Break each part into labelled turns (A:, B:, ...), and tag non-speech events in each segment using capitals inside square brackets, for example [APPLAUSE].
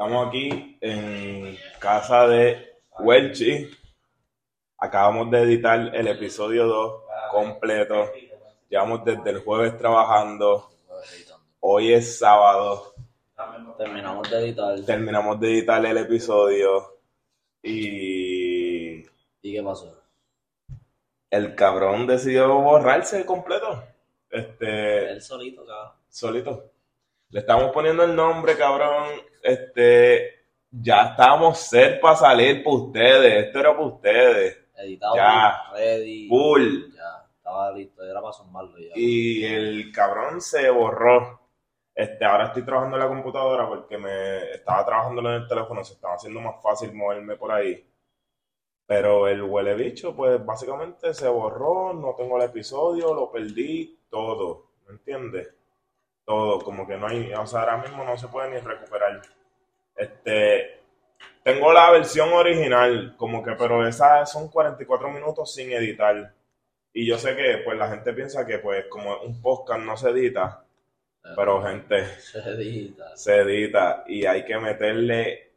A: Estamos aquí en casa de Welchi. Acabamos de editar el episodio 2 completo. Llevamos desde el jueves trabajando. Hoy es sábado.
B: Terminamos de editar.
A: Terminamos de editar el episodio. Y
B: ¿Y qué pasó?
A: el cabrón decidió borrarse completo. Este,
B: Él solito, cabrón.
A: solito. Le estamos poniendo el nombre, cabrón. Este, ya estábamos ser para salir para ustedes. Esto era para ustedes.
B: Editado,
A: Ya.
B: ready.
A: Full.
B: Ya, estaba listo. Era para zumbarlo ya.
A: Y el cabrón se borró. Este, ahora estoy trabajando en la computadora porque me estaba trabajando en el teléfono, se estaba haciendo más fácil moverme por ahí. Pero el huele bicho, pues básicamente se borró, no tengo el episodio, lo perdí, todo, ¿me entiendes? Todo, como que no hay, o sea, ahora mismo no se puede ni recuperar. Este, tengo la versión original, como que, pero esa son 44 minutos sin editar. Y yo sé que, pues, la gente piensa que, pues, como un podcast no se edita, pero, gente,
B: Se edita.
A: se edita y hay que meterle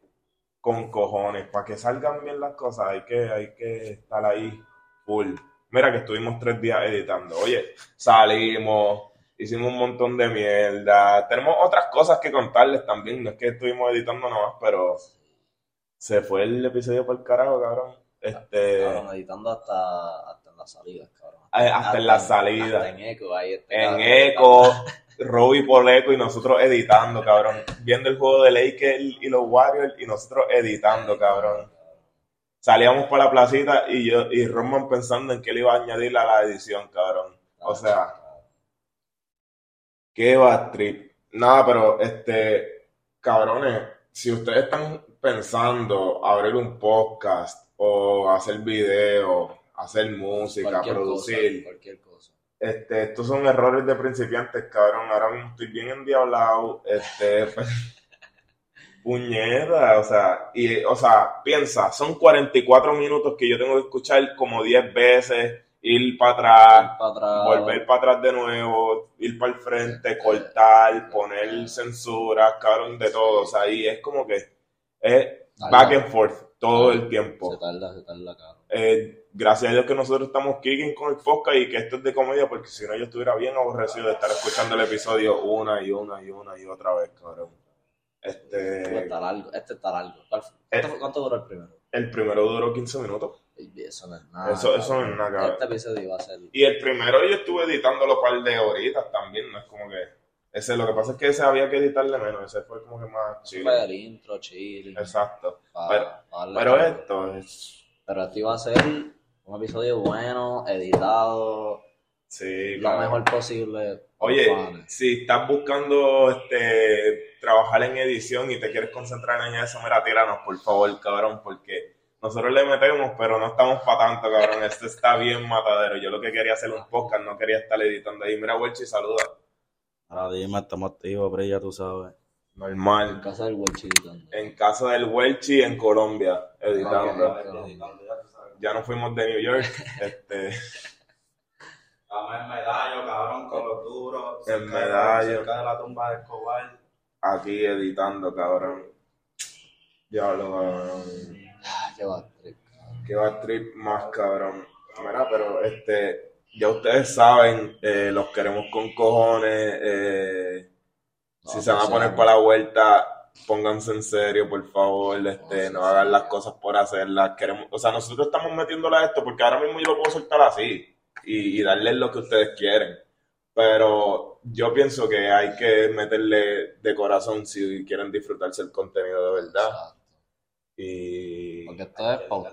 A: con cojones para que salgan bien las cosas. Hay que, hay que estar ahí full. Mira que estuvimos tres días editando. Oye, salimos, hicimos un montón de mierda. Tenemos otras cosas que contarles también. No es que estuvimos editando nomás, pero se fue el episodio por el carajo, cabrón. Este,
B: Cabrón, editando hasta, hasta en las salidas, cabrón.
A: eh, hasta en la salida.
B: Hasta en eco, ahí este
A: en
B: cabrón
A: eco, Robbie por eco y nosotros editando, cabrón. Viendo el juego de Lakers y los Warriors y nosotros editando, cabrón. Salíamos por la placita y yo y Roman pensando en qué le iba a añadir a la edición, cabrón. O sea, qué bad trip. Nada, pero este, cabrones, si ustedes están pensando abrir un podcast o hacer video, hacer música,
B: Cualquier
A: producir,
B: cosa, cualquier cosa.
A: este, estos son errores de principiantes, cabrón. Ahora mismo estoy bien endiablado. Este, pues, [LAUGHS] puñeta, o sea, y, o sea, piensa, son 44 minutos que yo tengo que escuchar como 10 veces, ir para atrás, volver para atrás de nuevo, ir para el frente, cortar, poner censura, cabrón, de todo. O sea, y es como que es back and forth todo el tiempo.
B: Se tarda, se tarda, cabrón.
A: Eh, gracias a Dios que nosotros estamos kicking con el podcast y que esto es de comedia, porque si no yo estuviera bien aborrecido de estar escuchando el episodio una y una y una y otra vez, cabrón.
B: Este
A: Este,
B: está largo, este está largo.
A: Eh.
B: ¿Cuánto, cuánto duró el primero?
A: el primero duró 15 minutos.
B: Eso no es nada.
A: Eso- eso no es nada, cabrón.
B: Este episodio iba a ser.
A: Y el primero yo estuve editándolo un par de horitas también, no es como que... Ese, lo que pasa es que ese había que editarle menos, ese fue como que más chido.
B: Fue el intro, chill.
A: Exacto.
B: pa-
A: Pero-
B: pa
A: Pero esto es...
B: Pero esto iba a ser un episodio bueno, editado,
A: Sí,
B: lo
A: cabrón.
B: mejor posible.
A: Oye,
B: fans.
A: si estás buscando este trabajar en edición y te quieres concentrar en eso, mira, tíranos, por favor, cabrón, porque nosotros le metemos, pero no estamos para tanto, cabrón. Esto está bien matadero. Yo lo que quería hacer un podcast, no quería estar editando ahí. Mira, Welchi, saluda.
C: Ahora dime, estamos activos, pero ya tú sabes.
B: En
A: Normal.
B: casa del Welchi editando.
A: En casa del Welchi en Colombia, editando. Ya nos fuimos de New York. [LAUGHS] Este,
C: Estamos en medallo, cabrón, con los duros.
A: En Medallo.
C: Cerca de la tumba de Escobar.
A: aquí editando, cabrón. Ya lo cabrón.
B: Qué va, trip.
A: que va a trip más cabrón. Mira, pero este, ya ustedes saben, eh, los queremos con cojones. eh, si
B: No,
A: se van a poner para la vuelta, pónganse en serio, por favor. Este,
B: No,
A: hagan las cosas por hacerlas. Queremos, o sea, nosotros estamos metiéndole a esto porque ahora mismo yo lo puedo soltar así y, y darles lo que ustedes quieren. Pero yo pienso que hay que meterle de corazón si quieren disfrutarse el contenido de verdad.
B: Exacto.
A: Y
B: Porque esto es pau-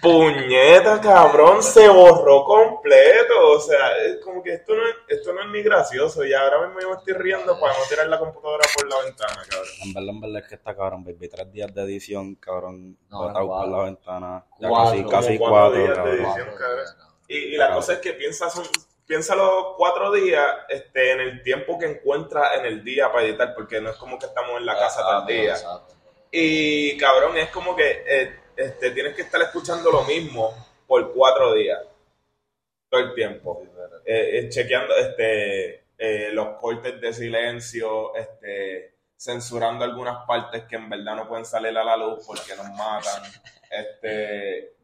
A: Puñeta, cabrón, se borró completo. O sea, es como que esto no es, esto no es ni gracioso. Y ahora mismo yo me estoy riendo para no tirar la computadora por la ventana, cabrón.
C: En verdad, en verdad es que está cabrón, baby. Tres días de edición, cabrón,
B: No,
C: botado por la ventana. Ya
B: Cuatro,
C: casi,
A: cuatro
C: cuatro,
A: días de edición.
B: Cuatro
A: cabrón. Y, y la cosa es que piensa, son, piensa los cuatro días este, en el tiempo que encuentra en el día para editar, porque no es como que estamos en la casa todo el día.
B: Exacto.
A: Y cabrón, es como que eh, este, tienes que estar escuchando lo mismo por cuatro días. Todo el tiempo. Eh, eh, chequeando este, eh, los cortes de silencio, este, censurando algunas partes que en verdad no pueden salir a la luz porque nos matan. Este,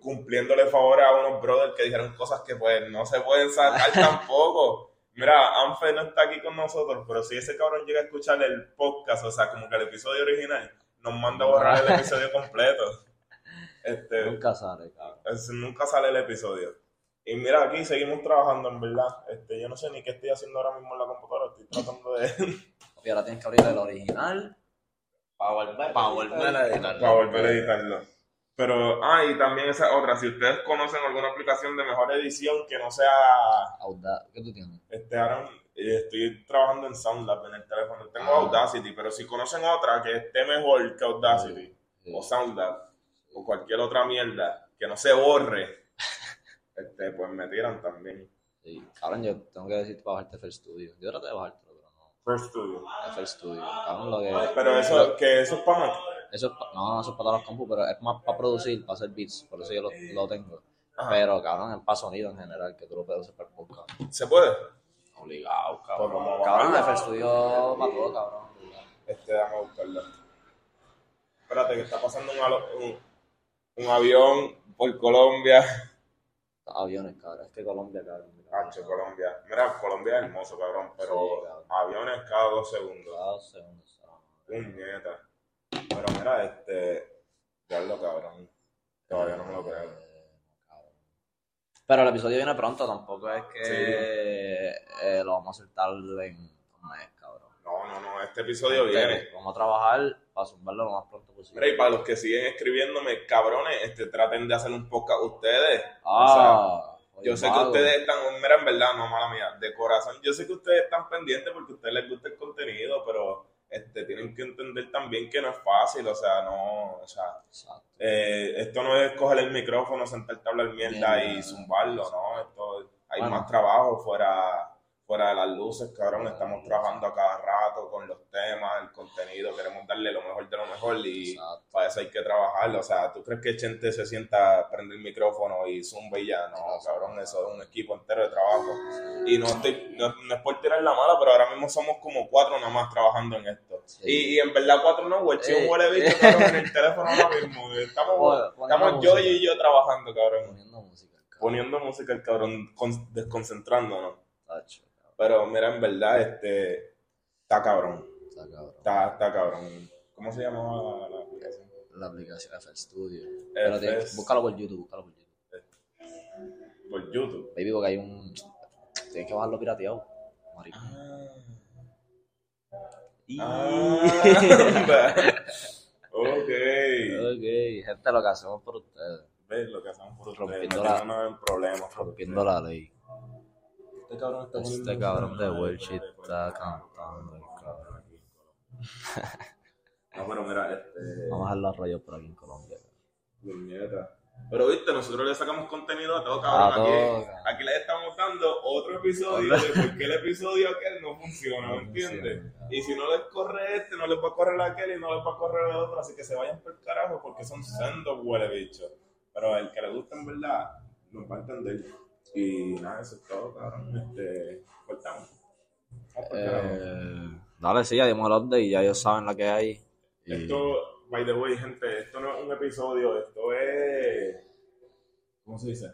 A: cumpliéndole favores a unos brothers que dijeron cosas que pues no se pueden sacar [LAUGHS] tampoco. Mira, Anfe no está aquí con nosotros, pero si ese cabrón llega a escuchar el podcast, o sea, como que el episodio original, nos manda a borrar el episodio completo. Este,
B: Nunca sale, cabrón.
A: es- nunca sale el episodio. Y mira, aquí seguimos trabajando, en verdad. Este, yo no sé ni qué estoy haciendo ahora mismo en la computadora. Estoy tratando de... [LAUGHS]
B: Y ahora tienes que abrir el original
D: Para volver.
B: para volver a editarlo.
A: para volver a editarlo. Pero, ah, y también esa otra. Si ustedes conocen alguna aplicación de mejor edición que no sea...
B: Auda- ¿Qué tú tienes?
A: Este, ahora estoy trabajando en SoundLab en el teléfono. Tengo
B: Ah.
A: Audacity, pero si conocen otra que esté mejor que Audacity,
B: Sí.
A: o SoundLab, o cualquier otra mierda, que no se borre, [LAUGHS] este, pues me tiran también.
B: Sí. Cabrón, yo tengo que decirte para bajarte FL Studio. Yo traté de bajártelo, pero no.
A: First Studio.
B: FL Studio. Cabrón, lo que.
A: Pero eso, que eso es para Mac.
B: Eso es pa- no, no, eso es para los compus, pero es más para producir, para hacer beats. Por eso yo lo, lo tengo.
A: Ajá.
B: Pero, cabrón, es para sonido en general, que tú lo puedes usar para el podcast.
A: ¿Se puede?
B: Obligado,
A: Pues
B: cabrón.
A: vamos a
B: Cabrón,
A: bajarlo.
B: FL Studio para todo, cabrón.
A: Este, déjame buscarlo. Espérate, que está pasando un, un, un avión por Colombia.
B: Aviones, cabrón. Es que Colombia, cabrón.
A: Hacho, Colombia. Mira, Colombia es hermoso, cabrón, pero
B: Sí, cabrón.
A: aviones cada dos segundos.
B: Cada dos segundos.
A: Puñeta. Pero mira, este. Diablo, cabrón. Todavía no me lo creo.
B: Pero el episodio viene pronto, tampoco es que eh, lo vamos a soltar en un mes, cabrón.
A: No, no, no. Este episodio viene.
B: Vamos a trabajar para zumbarlo lo más pronto posible.
A: Mira, y para los que siguen escribiéndome, cabrones, este, traten de hacer un podcast ustedes.
B: Ah,
A: Yo sé que ustedes están, mira, en verdad, no mala mía, de corazón, yo sé que ustedes están pendientes porque a ustedes les gusta el contenido, pero este, tienen que entender también que no es fácil, o sea, no, o sea, eh, esto no es coger el micrófono, sentarte a hablar mierda
B: Mierda.
A: y zumbarlo, ¿no? Esto, hay
B: Bueno.
A: más trabajo fuera, fuera de las luces, cabrón, estamos trabajando a cada rato con los temas, el contenido, queremos darle lo mejor de lo mejor y
B: Exacto.
A: para eso hay que trabajarlo. O sea, ¿tú crees que Chente se sienta, prende el micrófono y zumba y ya? No, cabrón, eso es un equipo entero de trabajo. Y no, estoy, no, no es por tirar la mala, pero ahora mismo somos como cuatro nada más trabajando en esto.
B: Sí.
A: Y, y en verdad cuatro no, güey, si
B: Eh.
A: huele cabrón, en el [LAUGHS] teléfono ahora mismo. Estamos, estamos yo
B: música.
A: y yo trabajando, cabrón.
B: Poniendo música, cabrón.
A: Poniendo música cabrón, con- desconcentrándonos.
B: Tacho.
A: Pero mira, en verdad, este, está cabrón.
B: Está cabrón.
A: Está, está cabrón. ¿Cómo se llamaba la, la aplicación?
B: La aplicación FL Studio. Pero
A: FS.
B: búscalo por YouTube, búscalo por YouTube.
A: Por YouTube.
B: Baby, porque hay un. Tienes que bajarlo pirateado. Maricón.
A: Ah, [LAUGHS] ok.
B: Ok, gente, lo que hacemos por ustedes.
A: ¿Ves lo que hacemos por ustedes?
B: Rompiendo la-
A: en problemas.
B: Rompiendo la ley.
A: Este cabrón está
B: Este cabrón de
A: la-
B: está cantando, el cabrón.
A: No, [LAUGHS] pero mira, este.
B: Vamos a dejar los rollos por aquí en Colombia.
A: puñeta. Pero viste, nosotros le sacamos contenido a todo,
B: A
A: cabrón.
B: todo,
A: aquí,
B: cabrón.
A: aquí les estamos dando otro episodio de por qué el episodio aquel no funciona, ¿me entiendes? Y si no les corre este, no les va a correr aquel y no les va a correr el otro, así que se vayan por el carajo porque son sendos huele bicho. Pero el que le gusta en verdad, nos va a entender. Y nada, eso es todo, cabrón. Este, cortamos. El carajo.
B: Eh, dale, sí, ya dimos el update y ya ellos saben la que hay. Y-
A: Esto, by the way, gente, esto no es un episodio, esto es. ¿Cómo se dice?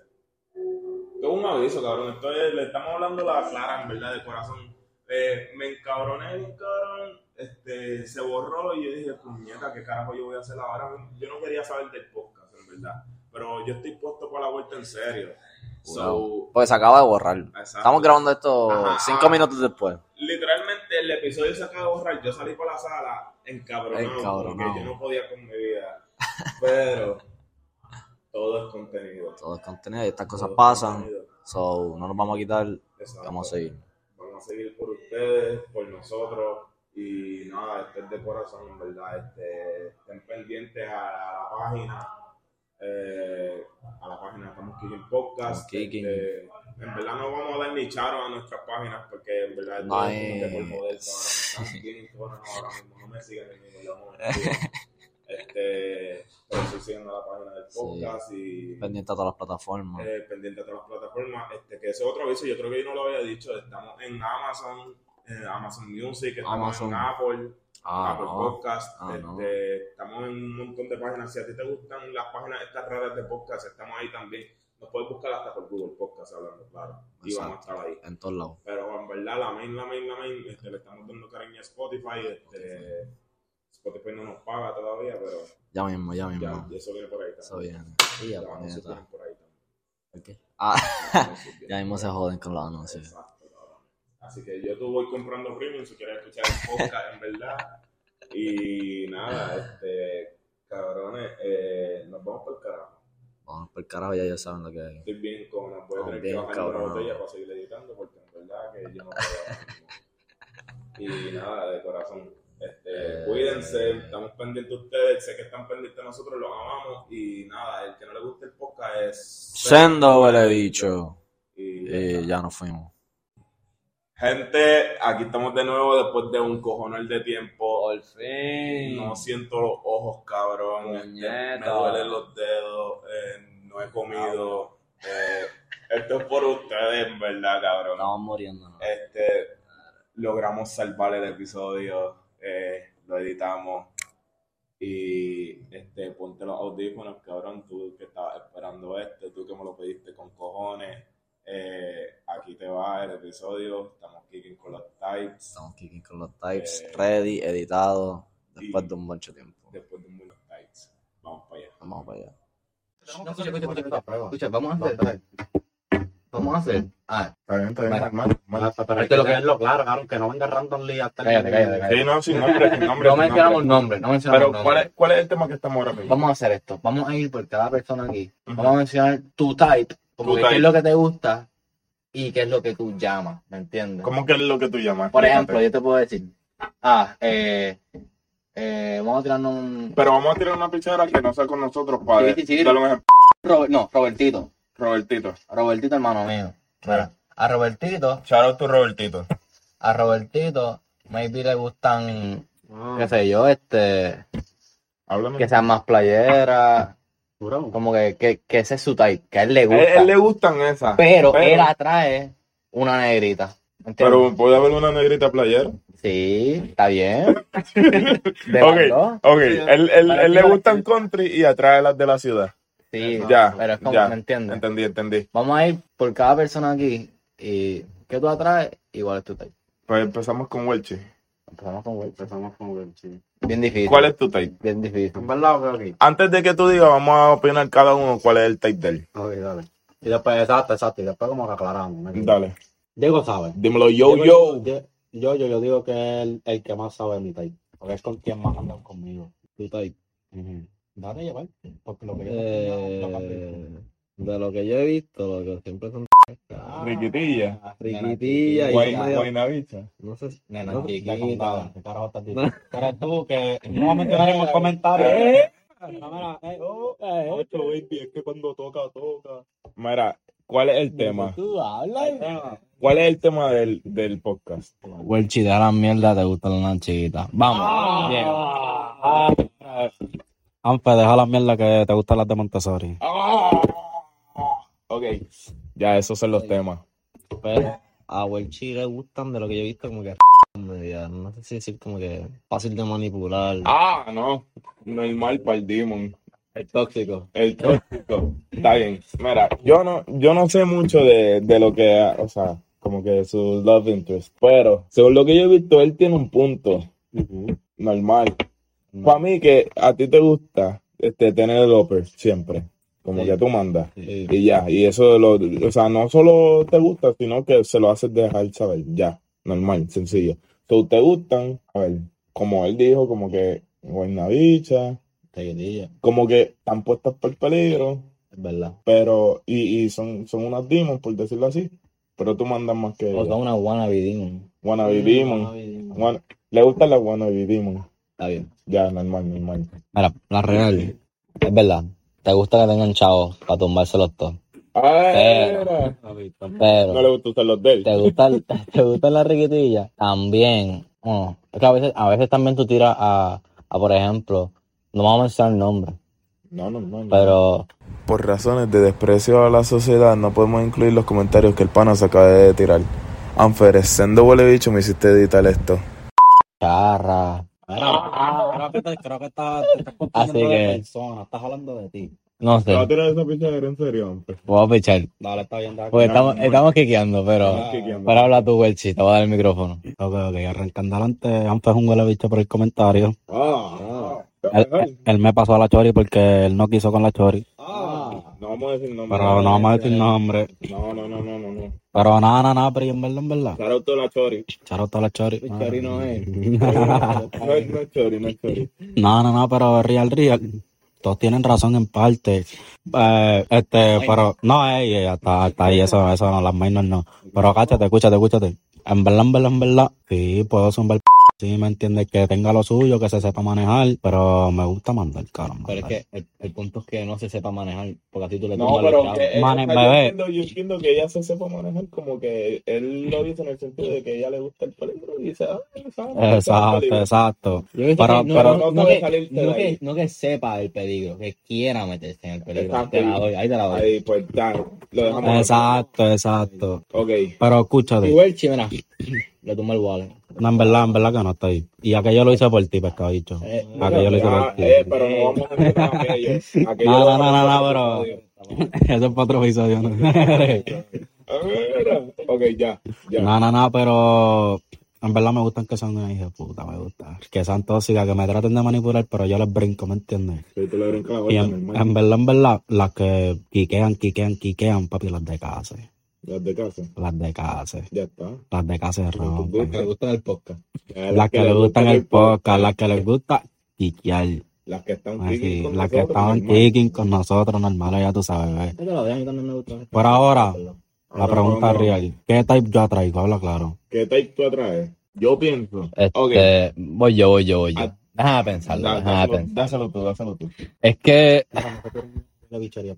A: Esto es un aviso, cabrón. Esto es, le estamos hablando la clara, en verdad, de corazón. Eh, me encabroné, bien, cabrón. Este, se borró y yo dije, puñeta, ¿qué carajo yo voy a hacer ahora? Yo no quería saber del podcast, en verdad. Pero yo estoy puesto para la vuelta en serio. So,
B: Pues se acaba de borrar.
A: exacto.
B: Estamos grabando esto
A: Ajá,
B: cinco minutos después.
A: literalmente el episodio se acaba de borrar. Yo salí por la sala encabronado,
B: Encabronado.
A: porque yo no podía con mi vida. Pero todo es contenido.
B: Todo es contenido y estas
A: Todo
B: cosas pasan.
A: contenido.
B: So, no nos vamos a quitar.
A: Exacto.
B: Vamos a seguir.
A: Vamos a seguir por ustedes, por nosotros. Y nada, esto es de corazón, en verdad. Este, estén pendientes a la página. Eh, a la página Estamos Kicking Podcast.
B: Kicking.
A: Este, en verdad no vamos a dar ni charo a nuestras páginas porque en verdad
B: No
A: es que por. Estamos [LAUGHS] bien cabrones ahora mismo. No me sigan en ningún lado. Este, pero sí siguen a la página del
B: Sí.
A: podcast y
B: Pendiente a todas las plataformas.
A: eh, pendiente a todas las plataformas. Este, que ese otro aviso, yo creo que yo no lo había dicho. Estamos en Amazon, en Amazon Music, estamos
B: Amazon.
A: en Apple,
B: Ah,
E: Apple
B: no.
E: Podcast.
B: Ah, no.
E: este, Estamos en un montón de páginas. Si a ti te gustan las páginas estas raras de podcast, estamos ahí también. Nos puedes buscar hasta por Google Podcast hablando, claro. Y vamos a estar ahí.
B: En todos lados.
E: Pero en verdad, la main, la main, la main, este, le estamos dando cariño a Spotify. Este, Spotify no nos paga todavía, pero
B: Ya mismo, ya
E: ya,
B: mismo.
E: eso viene por ahí también.
B: Eso viene. Y ya, puñeta.
E: vienen por ahí también.
B: ¿Por qué? Ah, [LAUGHS] ya mismo se joden con los anuncios.
E: Exacto. Así que yo tú voy comprando premium si quieres escuchar el podcast, en verdad. Y nada, este, cabrones, eh, nos vamos por el carajo.
B: Vamos por el carajo, ya ellos saben lo que hay.
E: Estoy bien con voy a
B: Estamos
E: tener que
B: bien,
E: bajar la
B: cabrón.
E: botella para seguir editando porque en verdad que yo no puedo. Y nada, de corazón. Este,
B: Eh.
E: Cuídense, estamos pendientes de ustedes, sé que están pendientes de nosotros, los amamos. Y nada, el que no le guste el podcast es.
B: Sendo huele bicho.
E: Y
B: Y ya nos fuimos.
E: Gente, aquí estamos de nuevo después de un cojonal de tiempo.
B: Por fin.
E: No siento los ojos, cabrón. Este. Me duelen los dedos. eh, no he comido. eh, esto es por ustedes, en verdad, cabrón.
B: Estamos muriendo. ¿no?
E: Este, logramos salvar el episodio. eh, lo editamos. Y este, ponte los audífonos, cabrón. Tú que estabas esperando este, tú que me lo pediste con cojones. Eh, aquí te va el episodio. Estamos kicking con los types.
B: Estamos kicking con los types,
E: Eh,
B: ready, editado, después de un mucho tiempo.
E: Después de un buen types. Vamos para allá.
B: Vamos para allá.
F: No, escucha, vamos a hacer. Vamos a hacer. Ah,
A: Está bien, está bien.
F: Mira,
A: Mal, mal.
F: pero
C: Hay que lo que es lo claro, cabrón, que no venga randomly hasta el-
F: Cállate, cállate, cállate.
A: Sí, no, sin nombre, sin nombre.
F: No mencionamos
A: nombre.
F: no mencionamos
A: Pero,
F: nombres.
A: ¿cuál es, ¿cuál es el tema que estamos ahora mismo?
F: Vamos a hacer esto. Vamos a ir por cada persona aquí. Vamos a mencionar tu type, como
A: Tu
F: que
A: type.
F: qué es lo que te gusta y qué es lo que tú llamas, ¿me entiendes?
A: ¿Cómo que es lo que tú llamas?
F: Por
A: Explícate.
F: ejemplo, yo te puedo decir, ah, eh, eh, vamos a tirarnos un...
A: Pero vamos a tirar una pichera que no sea con nosotros para
F: Sí, sí, sí.
A: un.
F: Robert- no, Robertito.
A: Robertito.
F: Robertito, hermano mío. Mira, a Robertito,
A: Shout out to Robertito.
F: a Robertito, maybe le gustan, qué sé yo, este,
A: Háblame.
F: que sean más playeras, Como que, que, que ese es su type, que a él le
A: A
F: gusta.
A: él, él le gustan esas.
F: pero,
A: pero-
F: él atrae una negrita. ¿entiendes?
A: Pero puede haber una negrita playera.
F: Sí, está bien. [LAUGHS]
A: Ok, ok. Él, él, él le gustan country y atrae las de la ciudad.
F: Sí,
A: Ya,
F: pero es como,
A: ya.
F: ¿me entiendes?
A: Entendí, entendí.
F: Vamos a ir por cada persona aquí y ¿qué tú atraes? Igual es tu type.
A: Pues empezamos con Welchi.
F: Empezamos con Will.
C: Empezamos con el sí.
F: Bien difícil.
A: ¿Cuál es tu type?
F: Bien difícil.
C: ¿En verdad?
A: Antes de que tú digas, vamos a opinar cada uno cuál es el type de él.
C: Ok, dale. Y después, exacto, exacto. Y después como que aclaramos.
A: Dale.
C: Diego sabe.
A: Dímelo, yo,
C: Diego,
A: yo.
C: Yo, yo, yo, yo digo que es el, el que más sabe de mi type. Porque es con quien más andan conmigo.
B: Tu.
C: Ujú. Dale, llevar. Porque lo que yo
B: Eh,
C: no
B: de lo que yo he visto, lo que siempre son
C: Ah,
A: Riquitilla.
B: medio-
A: Guaynabicha.
B: no sé si-
C: Nena,
B: no,
C: chiquita. ¿Qué carajo estás [LAUGHS] diciendo? Pero tú que no mencionaremos comentarios. Eh, mira, eh, oh, eh, ocho, baby, es que cuando toca, toca.
A: Mira, ¿cuál es el tema?
C: Tú hablas.
A: ¿Cuál es el tema del, del podcast?
B: Welchi, de la mierda te gustan las chiquitas. Vamos. Diego.
C: Ah, ah, Anfe, deja la mierda que te gustan las de Montessori.
A: Ok, ya esos son los temas.
B: Pero a Welchi le gustan de lo que yo he visto como que media, no sé si decir como que fácil de manipular.
A: Ah, no. Normal para el Demon.
B: El tóxico.
A: El tóxico. Está bien. Mira, yo no, yo no sé mucho de, de lo que, o sea, como que su love interest. Pero, según lo que yo he visto, él tiene un punto normal. Para mí que a ti te gusta este, tener el upper siempre. Como
B: Sí.
A: que tú mandas.
B: Sí.
A: Y ya, y eso, lo, o sea, no solo te gusta, sino que se lo haces dejar saber, ya, normal, sencillo. So, te gustan, a ver, como él dijo, como que bicha,
B: Chiquitilla,
A: como que están puestas por peligro,
B: es verdad.
A: pero, y, y son, son unas demons, por decirlo así, pero tú mandas más que
B: O son una wannabe demon.
A: Wannabe demon,
B: Wannabe demon.
A: Wanna- le gustan las wannabe demon,
B: Está bien.
A: ya, normal, normal.
B: Mira, la real. Es verdad. Te gusta que tengan chavos para tumbárselos todos.
A: Ah,
B: Pero-. Pero.
A: No le gusta usar los de él.
B: ¿Te gustan, te gustan las riquitillas? También. es que a veces, a veces también tú tiras a, a, por ejemplo, no vamos a mencionar nombres,
A: No, no, no. no.
B: pero
G: Por razones de desprecio a la sociedad, no podemos incluir los comentarios que el pana se acaba de tirar. Anferes, sendo huele bicho, me hiciste editar esto.
B: charra,
C: creo que, te, creo que estás, te estás
F: Así
C: confundiendo de
F: que-
C: persona, estás hablando de ti.
F: No
A: ¿Te vas a
F: sé.
A: tirar esa pichadera en serio, hombre?
F: Voy a pichar.
C: Dale, está bien, dale.
F: Porque estamos, estamos quiqueando, pero.
A: Estamos quiqueando.
F: Pero habla tú, Welchi, te voy a dar el micrófono.
C: Ok, ok, arrancando adelante, antes un huele bicho por el comentario.
A: Ah,
C: Él, él- él me pasó a la Chori porque él no quiso con la Chori.
A: No vamos a decir nombre.
C: Pero no vamos a decir nombre.
A: No, no, no, no, no, no.
C: Pero nada, nada, nada, pero en verdad, en verdad.
A: Shout out to la Chori.
C: Charota la Chori.
A: Chori no es. [LAUGHS] No es, no es Chori, no es Chori.
C: No, no, no, pero real, real. Todos tienen razón en parte. Eh, este, pero, no, ey, hasta, hasta ahí, eso, eso no, las minors no. Pero cáchate, escúchate, escúchate. En verdad, en verdad, en verdad, sí, puedo zumbar Sí, me entiendes, que tenga lo suyo, que se sepa manejar, pero me gusta mandar, caro.
F: Pero es que el, el punto es que no se sepa manejar, porque así tú le
A: No, pero que,
C: Mane-
A: o sea, yo, entiendo, yo entiendo que ella se sepa manejar como que él lo dice en el sentido de que a ella le gusta el peligro y dice, ah, sabe,
C: Exacto,
A: peligro.
C: exacto. Pero-
F: no,
C: pero-
F: no, no que, no, que, no que sepa el peligro, que quiera meterse en el peligro.
A: Exacto.
F: Te la doy, ahí te la doy.
A: Ahí, pues, lo dejamos.
C: Exacto, exacto.
A: Ok.
C: Pero escúchate,
F: Welchi, mira, [CLEARS THROAT] le tumba el wallet.
C: No, en verdad, en verdad que no está ahí. Y aquello lo hice por ti, pescado dicho.
F: Eh,
C: Aquello lo hice
A: Ah,
C: por ti.
A: eh, pero no vamos a mencionar aquello. [LAUGHS] Aquello
C: No, no, no,
A: a
C: no, pero- [LAUGHS] Eso es para otro episodio. ¿no? [LAUGHS]
A: Ah. Ok, ya, ya.
C: No, no, no, pero en verdad me gustan que sean una hija de puta, me gusta. Que sean tóxicas, que me traten de manipular, pero yo les brinco, ¿me entiendes?
A: Sí, tú le brincas la
C: Y
A: vuelta,
C: en,
A: normal.
C: en verdad, en verdad, las que quiquean, quiquean, quiquean, papi, las de casa.
A: Las de casa.
C: Las de casa.
A: Ya está.
C: Las de casa de rompen.
F: le gustan el podcast.
C: Las que les gustan el podcast, las que les gusta quiquear.
A: Las que están
C: Así,
A: kicking con
C: las que estaban kicking con nosotros, normal, ya tú sabes. Por ahora, la pregunta
A: vamos.
C: real. ¿Qué type yo traigo? Habla claro.
A: ¿Qué type tú atraes? Yo pienso.
F: Este, voy yo, voy yo, voy yo.
A: Ah,
F: Déjame pensarlo,
A: Da-
F: déjame
A: dáselo,
F: pensar.
A: dáselo tú, dáselo tú.
F: Es que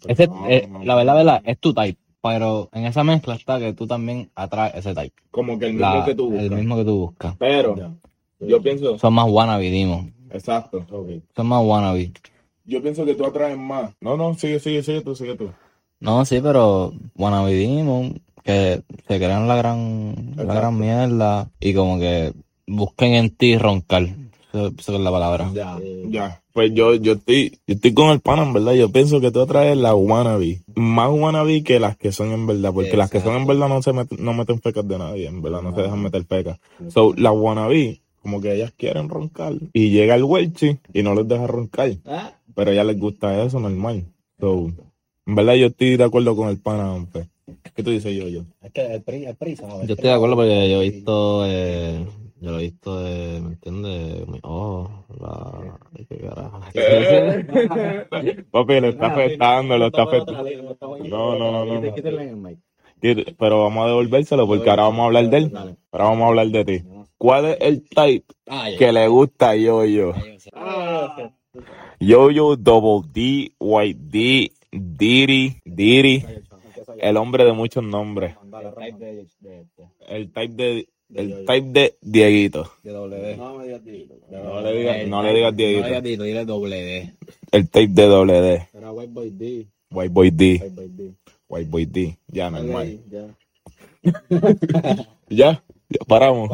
F: ese,
A: No,
F: eh,
A: no,
F: la verdad, verdad, es tu type. Pero en esa mezcla está que tú también atraes ese type.
A: Como que el mismo
F: La-
A: que tú
F: el
A: buscas.
F: mismo que tú buscas.
A: Pero, yo pienso.
F: Son más wannabe, Dimon.
A: Exacto.
F: Son más wannabe.
A: Yo pienso que tú atraes más. No, no, sigue, sigue, sigue tú, sigue tú.
F: No, sí, pero wannabe Demon, que se crean la gran, la gran mierda y como que busquen en ti roncar. Eso, eso es la palabra.
C: Ya.
A: Ya. Pues yo, yo estoy, yo estoy con el pana, en verdad. Yo pienso que tú atraes la wannabe. Más wannabe que las que son en verdad. Porque las que son en verdad no se meten, no meten fecas de nadie, en verdad. No se dejan meter fecas. So, la wannabe, como que ellas quieren roncar. Y llega el welchi y no les deja roncar. Pero a ellas les gusta eso, normal. So, en verdad yo estoy de acuerdo con el pana, hombre. ¿Qué tú dices yo, yo?
C: Es que el PRI, el PRI sabe.
F: Yo estoy de acuerdo porque yo he visto, eh, yo lo he visto, eh, ¿me entiendes? Oh, la... ¿Qué carajo? [LAUGHS]
A: Papi, le está afectando, lo está afectando. No, no, no, no. Pero vamos a devolvérselo porque ahora vamos a hablar de él. Ahora vamos a hablar de ti. ¿Cuál es el type que le gusta a Yo-Yo? Yo-Yo, Double D, White D, Diddy, Diddy, el hombre de muchos nombres. El type de, el type de Dieguito.
F: De W.
C: No me digas tío.
A: No le digas, no le digas
F: No
A: Dieguito.
F: digas Dito, dile doble D.
A: El tape de doble D.
C: Era White Boy D.
A: White Boy D.
C: White Boy D.
A: White Boy D. Ya, normal.
C: Ya. [LAUGHS]
A: Ya, ya paramos.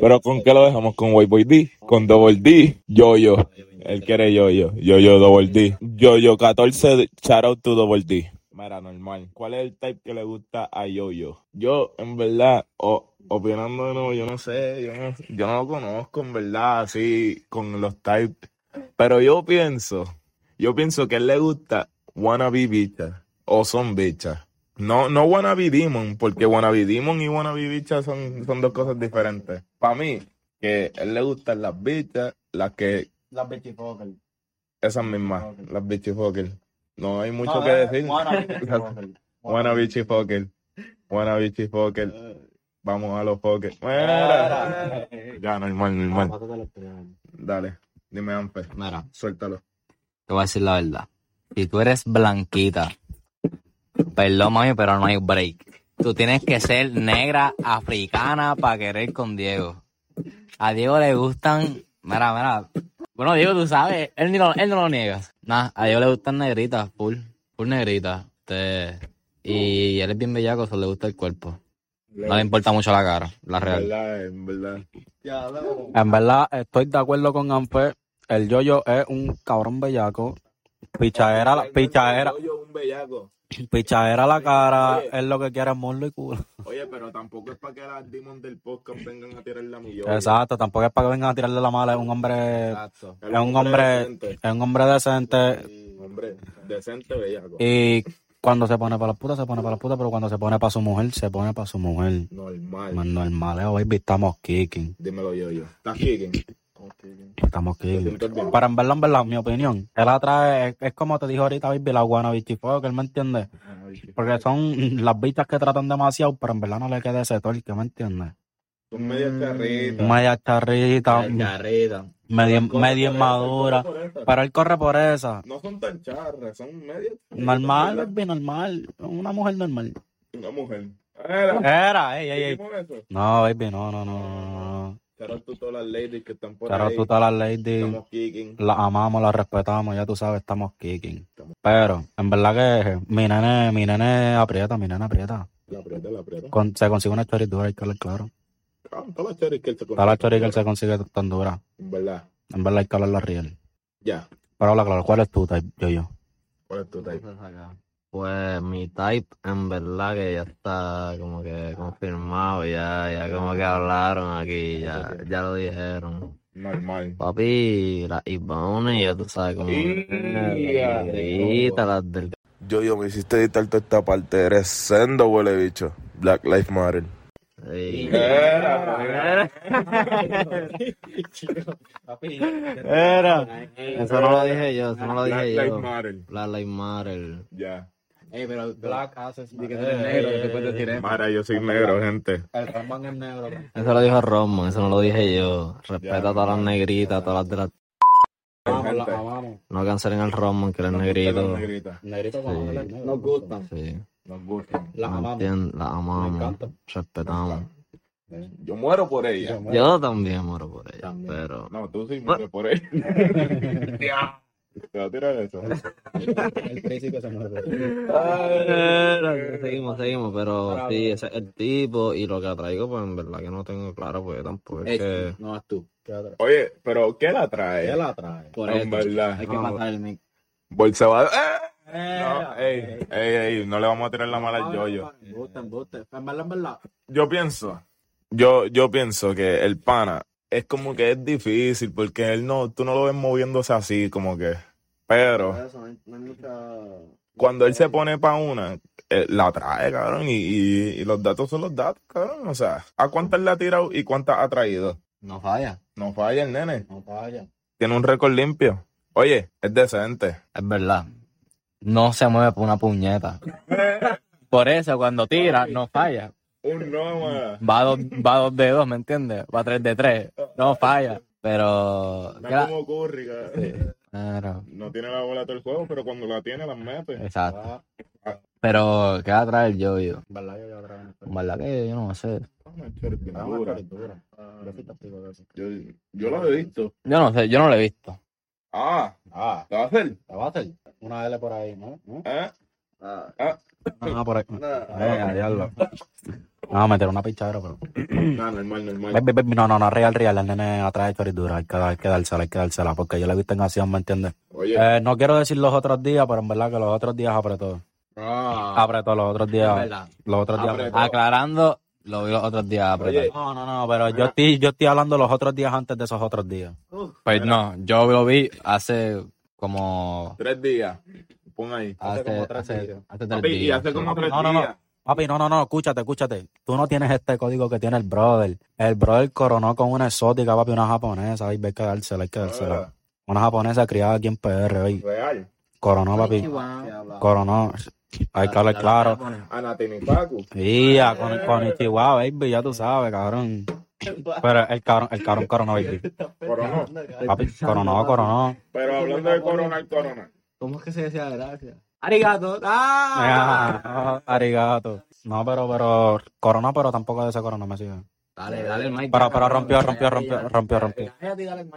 A: Pero ¿con qué lo dejamos? ¿Con White Boy D? ¿Con Double D? Yo-Yo. Él quiere Yo-Yo. Yo-Yo Double D. Yo-Yo 14, shout out to Double D. Mira, normal. ¿Cuál es el type que le gusta a Yo-Yo? Yo, en verdad, o, opinando de nuevo, yo no sé, yo no, yo no lo conozco, en verdad, así, con los types. Pero yo pienso, yo pienso que a él le gusta wannabe bicha o son bichas. No, no wannabe demon, porque wannabe demon y wannabe bicha son, son dos cosas diferentes. Para mí, que a él le gustan las bichas, las que,
C: Las bichifocal.
A: esas mismas, las bichifoker. No hay mucho que decir. Wanna bichifoker. [LAUGHS] Wanna bichifoker. Vamos a los poker. Mira. Ya, normal, normal. Dale, dime, Ampe,
F: Mira,
A: suéltalo.
F: te voy a decir la verdad. Si tú eres blanquita, perdón, mami, pero no hay break. Tú tienes que ser negra africana para querer con Diego. A Diego le gustan. Mira, mira. Bueno, Diego, tú sabes, él, ni lo, él no lo niega. Nah, a Diego le gustan negritas, full. Full negritas. Este, y él es bien bellaco, solo le gusta el cuerpo. No le importa mucho la cara, la
A: En
F: real.
A: verdad, en verdad.
C: En verdad, estoy de acuerdo con Ampe. El yoyo es un cabrón bellaco. Pichadera, la- pichadera,
A: un bellaco.
C: pichadera la cara.
A: Oye.
C: Es lo que quiere muslo y culo.
A: Oye, pero tampoco es para que las demons del podcast vengan a tirar la millón.
C: Exacto, tampoco es para que vengan a tirarle la mala. Es un hombre,
H: Exacto.
C: es un hombre,
A: decente.
C: es un hombre decente.
A: Hombre, decente bellaco.
C: Y cuando se pone para las putas, se pone para las putas. Pero cuando se pone para su mujer, se pone para su mujer.
A: Normal.
C: Más normal, eh, baby, estamos kicking.
A: Dímelo yo, yo. ¿Estás kicking?
C: Estamos
A: ¿Te
C: kicking. Pero en verdad, en verdad, mi opinión, él atrae, es, es como te dijo ahorita, baby, la guana bichifuego, que él me entiende. Porque son las bichas que tratan demasiado, pero en verdad no le queda ese torque, ¿me entiendes?
A: Son medias charritas.
C: Media charrita,
H: Carrita.
C: media,
A: Corre por esa.
C: Pero él corre por esa.
A: No son tan charras, son medias.
C: Normal, baby, normal. Una mujer normal.
A: Una mujer. Era.
C: Era, ey, ey. No, baby, no, no, no,
A: out to todas las ladies que están por
C: Pero
A: ahí.
C: tú todas las ladies,
A: Estamos kicking.
C: las amamos, las respetamos, ya tú sabes, estamos kicking. Pero, en verdad que mi nene, mi nene aprieta, mi nene aprieta.
A: La aprieta, la aprieta.
C: Con- se consigue una choritura, hay que hablar claro.
A: Ah, todas las choris que él se
C: Toda la chorica que él se consigue tan dura.
A: En verdad.
C: En verdad hay que hablar la real.
A: Ya.
C: Pero habla claro, ¿cuál es tu type? Yo, yo.
A: ¿Cuál es tu type?
B: Pues mi type, en verdad que ya está como que confirmado, ya, ya como que hablaron aquí, ya, ya lo dijeron.
A: Normal.
B: Papi, las Ivone, ya tú sabes cómo las del
I: Yo, yo, me hiciste editar toda esta parte. Eres sendo, huele bicho. Black Lives Matter.
B: Ey.
A: Era,
C: Era. [LAUGHS]
B: Eso no lo dije yo, eso no lo
A: Black
B: dije
A: Lives
B: yo.
A: Matter.
B: Black Lives Matter.
A: Ya.
H: Ey, pero Black haces
C: Di que eres negro, que decir eso.
A: Mara, yo soy negro, gente.
C: El Ramban es negro.
B: Eso lo dijo Roman, eso no lo dije yo. Respeta a todas las negritas, todas las de las... No cancelen al Roman, que él es
A: Las
B: negrito.
A: negritas.
C: Negrito
B: Sí.
H: Nos gustan.
B: Sí,
A: Nos gustan.
C: Las
B: ¿me
C: amamos.
B: Las
C: Me
B: respetamos.
A: Yo muero por ella.
B: Yo también muero por ella,
C: También.
B: pero...
A: No, tú sí mueres por ella. [LAUGHS] Te va a tirar eso.
C: El que se mueve.
B: Seguimos, seguimos, pero sí, ese es el tipo y lo que traigo, pues en verdad que no tengo claro, pues tampoco es que...
H: No es tú.
A: Oye, pero ¿qué la trae?
C: ¿Qué la trae?
H: Por
A: En
H: eso.
A: verdad.
H: Hay que matar el mic.
A: Bolsa va. ¡Eh! No, ey, ey, ey, no le vamos a tirar la mala al yoyo. Yo pienso, yo, yo pienso que el pana es como que es difícil porque él no, tú no lo ves moviéndose así, como que. Pero cuando él se pone pa' una, eh, la trae, cabrón, y, y, y los datos son los datos, cabrón. O sea, ¿a cuántas le ha tirado y cuántas ha traído?
H: No falla.
A: No falla el nene.
C: No vaya.
A: Tiene un récord limpio. Oye, es decente.
F: Es verdad. No se mueve por una puñeta. Por eso, cuando tira, no falla.
A: Un no,
F: Va a dos, va a dos de dos, ¿me entiendes? Va a tres de tres. No falla. Pero. ¿qué
A: No
F: la-
A: como Curry, No tiene la bola todo el juego, pero cuando la tiene, la mete.
F: Exacto. Pero, ¿qué va a traer yo, yo?
C: Verdad, yo.
F: En verdad que yo no sé.
C: Yo,
A: yo lo he visto.
F: Yo no sé, yo no lo he visto.
A: Ah,
C: Ah,
A: ¿la va a hacer?
C: ¿la va a hacer? Una L por ahí, ¿no?
A: ¿Eh?
C: Una por ahí. Venga, diablo. No, meter una pichadera, pero.
A: No, normal, normal.
C: Baby, No, no, no, real, real. El nene atrae choritura. Hay que, hay que dársela, hay que dársela. Porque yo la he visto en acción, ¿me entiendes?
A: Oye,
C: Eh, no quiero decir los otros días, pero en verdad que los otros días apretó. Apretó los otros días. Los otros días
A: Apretó.
F: Aclarando, lo vi los otros días apretar.
A: Oye.
C: No, no, no, pero yo estoy, yo estoy hablando los otros días antes de esos otros días.
F: Pues no, yo lo vi hace como.
A: tres días. Pon ahí.
C: Hace
F: Hace,
C: como tres
F: hace,
C: días.
F: hace tres
A: Papi, y
F: días.
A: hace como tres
C: No, no, no. Papi, no, no, no, escúchate, escúchate. Tú no tienes este código que tiene el brother. El brother coronó con una exótica, papi, una japonesa. Hay que dársela, hay que dársela. Una japonesa criada aquí en PR, hoy.
A: Real.
C: Coronó, papi. Coronó. Hay que hablar claro. Con, con Chihuahua, baby, ya tú sabes, cabrón. [LAUGHS] Pero el cabrón, el cabrón coronó, baby.
A: Coronó.
C: Papi, coronó, coronó.
A: Pero hablando de corona, el corona.
H: ¿Cómo es que se decía gracias? Arigato.
C: Ah, arigato. No, pero, pero, coronó, pero tampoco de ese coronó, me sigue.
H: Dale, dale el mic.
C: Pero, pero rompió, rompió, rompió, rompió, rompió.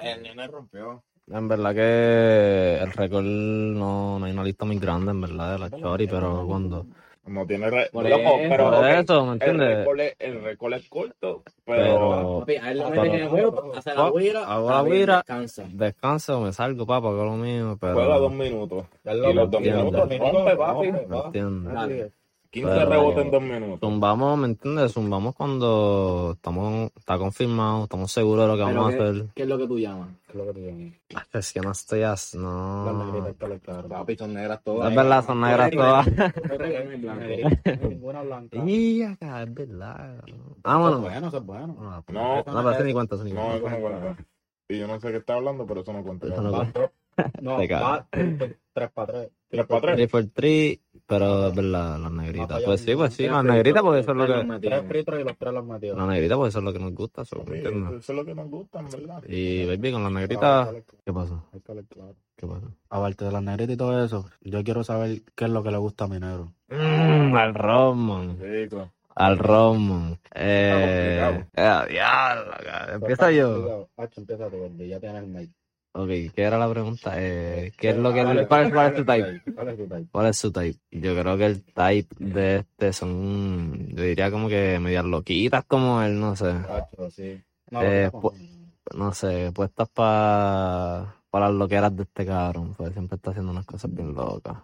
A: El nene rompió.
B: En verdad que el récord no, no hay una lista muy grande, en verdad, de la Chori, pero cuando
A: No tiene re...
F: Por
A: Loco,
F: eso,
A: pero,
B: por
A: ok,
B: eso, ¿me
A: El
B: entiendes?
A: récord es, el récord es corto, pero...
B: Pero
H: Papi, a él lo
B: Pero-
H: meten en el juego, hace la
B: Fuck,
H: guira,
B: hago la
H: descansa.
B: descanso, me salgo, papá, hago lo mío, pero...
A: Juega dos minutos. Y
H: lo
A: los dos minutos rompe, papi.
B: ¿Me entiendes?
H: Dale.
A: 15
B: Pero-
A: rebotes en dos minutos.
B: Zumbamos, ¿me entiendes? Zumbamos cuando estamos, está confirmado, estamos seguros de lo que
H: Pero
B: vamos a
H: ¿qué-
B: hacer.
H: ¿Qué es lo que tú llamas?
C: ¿Qué es lo que?
B: Ah, Es que no estoy así,
C: Las
B: no.
C: negritas.
H: Papi, son negras todas.
B: Es verdad, son negras todas.
C: Ninguna blanca.
B: Y acá, es verdad.
C: Eso es bueno, eso es bueno.
B: No,
A: No,
B: no, pero ni cuenta, ni
A: no,
B: cuenta.
A: eso no cuenta. Y yo no sé qué está hablando, pero eso no cuenta.
B: No.
C: No,
B: cago.
C: va 3 para 3.
A: ¿Tres para tres?
B: Pero es verdad, las negritas. Pues sí, pues sí,
H: Tres
B: las negritas, porque eso es lo
H: tres
B: que.
H: los
C: 3
H: metieron.
C: fritos y los 3 los metió.
B: Las negritas, porque eso es lo que nos gusta, eso,
A: es lo que nos gusta, en verdad.
B: Y baby, con las negritas. ¿Qué
C: claro.
B: ¿Qué pasó?
C: Aparte de las negritas y todo eso, yo quiero saber qué es lo que le gusta a mi negro.
B: Mmm, al.
A: Rico.
B: Al Román. Eh. eh, diablo, cara. Empieza yo.
C: Hacho, empieza tú, ya tienes el mic.
B: Ok, ¿qué era la pregunta? Eh, ¿qué es lo que, cuál, es- cuál es tu type?
C: ¿Cuál es tu type?
B: ¿Cuál es su type? Yo creo que el type de este son, yo diría como que medias loquitas como él, no sé.
C: Hacho, sí. No,
B: Eh, no, sé, puestas para para las loqueras de este cabrón, pues siempre está haciendo unas cosas bien locas.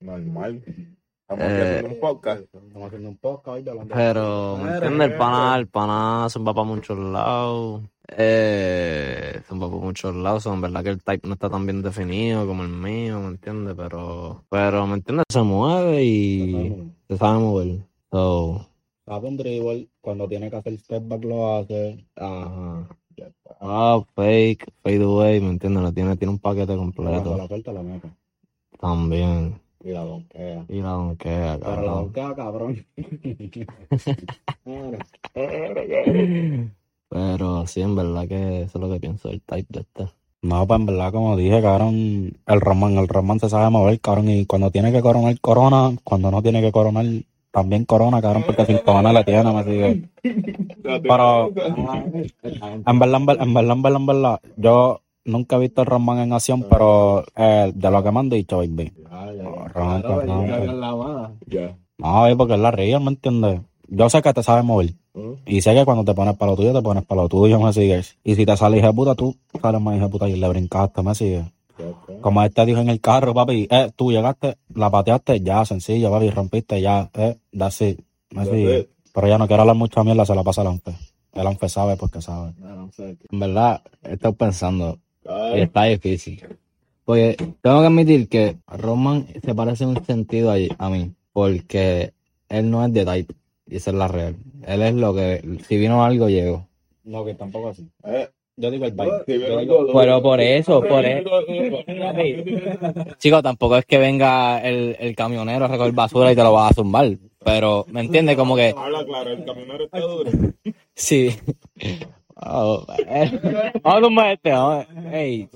A: Normal. Estamos
B: Eh,
A: haciendo un podcast.
C: Estamos haciendo un podcast hoy de hablando.
B: Pero, ¿me entiendes? El pana, el pana son va para muchos lados. Eh, son va para muchos lados. Son verdad que el type no está tan bien definido como el mío, ¿me entiendes? Pero, pero, ¿me entiendes? Se mueve y se sabe mover. So,
C: Sabe un dribble, cuando tiene que hacer step back lo hace.
B: ajá. Ah, fake, fade away, ¿me entiendes? Lo tiene, tiene un paquete completo.
C: la la.
B: También.
C: Y la donkea.
B: Y la donquea,
C: Pero la
B: cabrón.
C: donkea, cabrón. [LAUGHS]
B: Pero sí, en verdad que eso es lo que pienso del type de este.
C: No, pues en verdad, como dije, cabrón, el Román, el Román se sabe mover, cabrón, y cuando tiene que coronar, corona, cuando no tiene que coronar, también corona, cabrón, porque sin corona le tiene, me sigue. [LAUGHS] Pero, en verdad, en verdad, en verdad, en verdad, en verdad, yo nunca he visto el Román en acción, pero eh, de lo que me han dicho, baby. Román, cabrón,
A: Ya.
C: No, baby, porque es la real, ¿me entiendes? Yo sé que te sabes mover. Y sé que cuando te pones para lo tuyo, te pones para lo tuyo, me sigues. Y si te sale hija de puta, tú sales más hija de puta y le brincaste, me sigues. Como este dijo en el carro, papi, eh, tú llegaste, la pateaste, ya, sencillo, papi, rompiste, ya, eh, that's it, me
A: That's
C: sigue.
A: it.
C: Pero ya no quiero hablar mucha mierda, se la pasa al Anfe. El Anfe sabe porque sabe.
F: En verdad, he estado pensando
A: Ay,
F: está difícil. Porque tengo que admitir que Roman se parece en un sentido a, a mí, porque él no es de type, y esa es la real. Él es lo que, si vino algo, llegó.
C: No, que tampoco así.
A: eh,
C: Yo digo el digo-
F: Pero por eso, por eso. Chicos, tampoco es que venga el, el camionero a recoger basura y te lo va a zumbar. Pero, ¿me entiendes? Como que,
A: Habla claro, el camionero está duro. [LAUGHS]
F: sí. Oh, eh, vamos a tumbar este, vamos a- ey.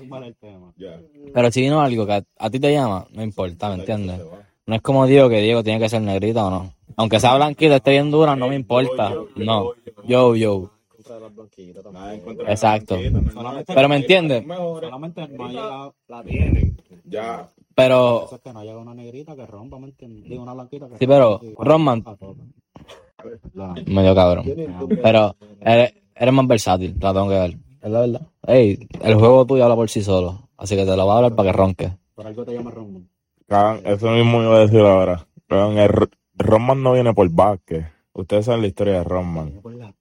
A: Ya.
F: Pero si vino algo que a, a ti te llama, no importa, ¿me entiendes? No es como Diego, que Diego tiene que ser negrita o no. Aunque sea blanquita, esté bien dura, no me importa. No. Yo, yo.
A: Nada en contra de
F: Exacto. Pero me entiendes.
C: Solamente no ha llegado, la tienen.
A: Ya.
F: Pero,
C: Eso es que no ha llegado una negrita que rompa, ¿me entiendes? Digo, una blanquita que
F: Sí, pero,
C: rompa.
F: Roman-
C: La-
F: medio cabrón. Pero eres, eres más versátil, la tengo que ver. Es la verdad. Ey, el juego tuyo habla por sí solo. Así que te lo voy a hablar para que ronque.
C: Por algo te llama Roman.
A: Cabrón, eso mismo iba a decir ahora. Cabrón, el R- Roman no viene por básquet. Ustedes saben la historia de.
C: Mira.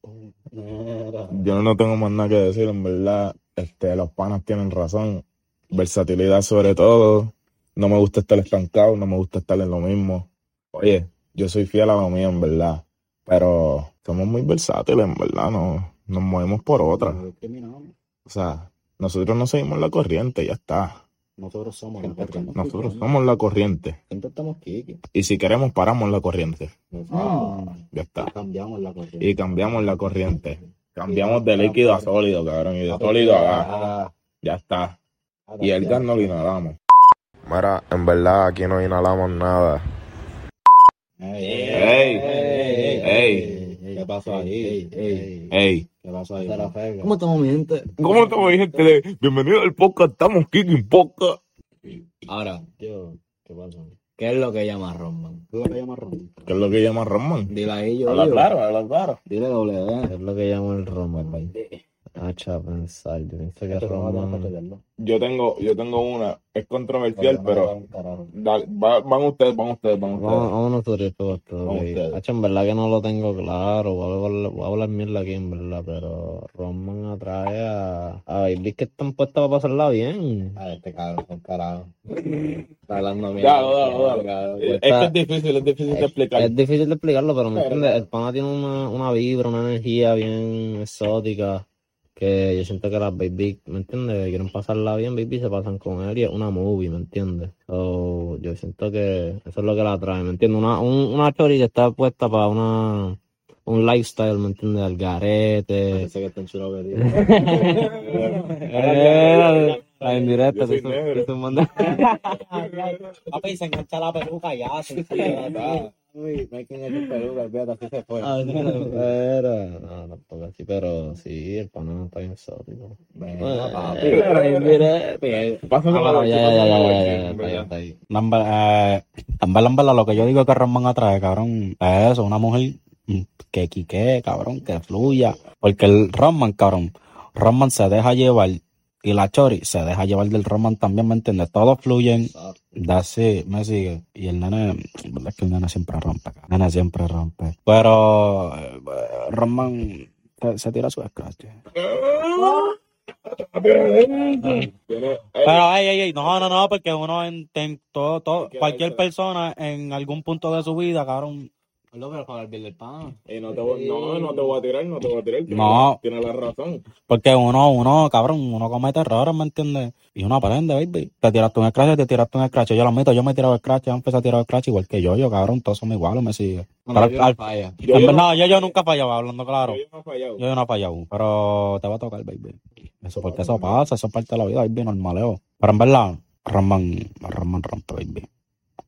A: Yo no tengo más nada que decir, en verdad. Este, los panas tienen razón. Versatilidad sobre todo. No me gusta estar estancado, no me gusta estar en lo mismo. Oye, yo soy fiel a lo mío, en verdad. Pero somos muy versátiles, en verdad. No, nos movemos por otra. O sea, nosotros no seguimos la corriente, ya está.
C: Nosotros somos la corriente.
A: Nosotros somos la corriente. Y si queremos, paramos la corriente. Ya está.
C: Cambiamos la corriente.
A: Y cambiamos la corriente. Cambiamos de líquido a sólido, cabrón. Y de sólido a gas. Ya está. Y el gas no lo inhalamos.
I: Mira, en verdad aquí no inhalamos nada.
C: Ey,
A: Ey,
C: ey,
A: ey.
C: ¿Qué pasó ahí? Ey,
A: Ey,
C: ¿Qué pasó ahí?
F: ¿Cómo estamos, mi gente?
A: ¿cómo estamos, gente? Bienvenido al podcast. Estamos Kicking Podcast.
F: Ahora,
C: Yo, ¿qué pasó?
F: ¿Qué es lo que llama Roman?
C: ¿Qué es lo que llama Ron?
A: ¿Qué es lo que llama Roman?
F: Dile ahí yo.
A: Habla claro, habla claro.
F: Dile doble D.
B: Es lo que llamo el Roman, Hacha pensar, yo pienso que Roman.
A: Yo tengo, yo tengo una, es controversial, pero dale, va- van ustedes, van ustedes, van ustedes.
B: Vamos.
A: Vamos
B: ok.
A: ustedes.
B: Hacho, en verdad que no lo tengo claro. Voy a hablar, voy a hablar mierda aquí, en verdad. Pero Roman atrae a, a babies que están puestas para pasarla bien.
F: Ah, este cabrón, carajo. Está hablando mierda.
A: dale, dale. Es que es difícil, es difícil de explicar.
B: Es difícil de explicarlo, pero me entiendes. El pana tiene una, una vibra, una energía bien exótica. Que yo siento que las baby, ¿me entiendes? Quieren pasarla bien, baby, se pasan con él y es una movie, ¿me entiendes? So, yo siento que eso es lo que la atrae, ¿me entiendes? Una, un- una chori que está puesta para una, un lifestyle, ¿me entiendes? Al garete.
F: Parece que está en [LAUGHS] [LAUGHS]
A: negro.
B: tú mandas- [LAUGHS]
F: Papi, se engancha la peluca ya, sencillo. Uy, no hay quien eche peluca, olvídate, así se fue.
B: Ah, no, pero, no, tampoco así, pero sí, el pana está bien exótico.
F: Venga, papi.
A: La
B: ya, ya, ya, ya, ya, está ahí,
C: lo que yo digo que Roman atrae, cabrón, es eso, una mujer que quique, cabrón, que fluya. Porque el Roman, cabrón, Roman se deja llevar y la Chori se deja llevar del Roman también, ¿me entiendes? Todos fluyen, da sí, me sigue. Y el nene, verdad es que el nene siempre rompe, el nene siempre rompe. Pero eh, Roman se, se tira su scratch. Pero, ey, ey, ey, no, no, no, porque uno en, en todo, todo, cualquier persona en algún punto de su vida, cabrón,
F: No, pero con el bill del pan.
A: Y no te voy, no, no te voy a tirar, no te voy a tirar.
C: No.
A: Tienes la razón.
C: porque uno, uno, cabrón, uno comete errores, ¿me entiendes? Y uno aprende, baby. Te tiraste un scratch, te tiraste un scratch. Yo lo admito, yo me he tirado scratch, yo empecé a tirar scratch igual que yo, yo, cabrón, todos somos iguales, me sigue. Pero al-
F: falla.
A: Yo,
C: en
A: yo,
C: verdad, yo, yo nunca he fallado, hablando claro.
A: yo no he fallado.
C: Yo no he fallado, pero te va a tocar, baby. Eso porque eso pasa, eso es parte de la vida, baby, normaleo. Pero en verdad, Roman, Roman rompe, baby.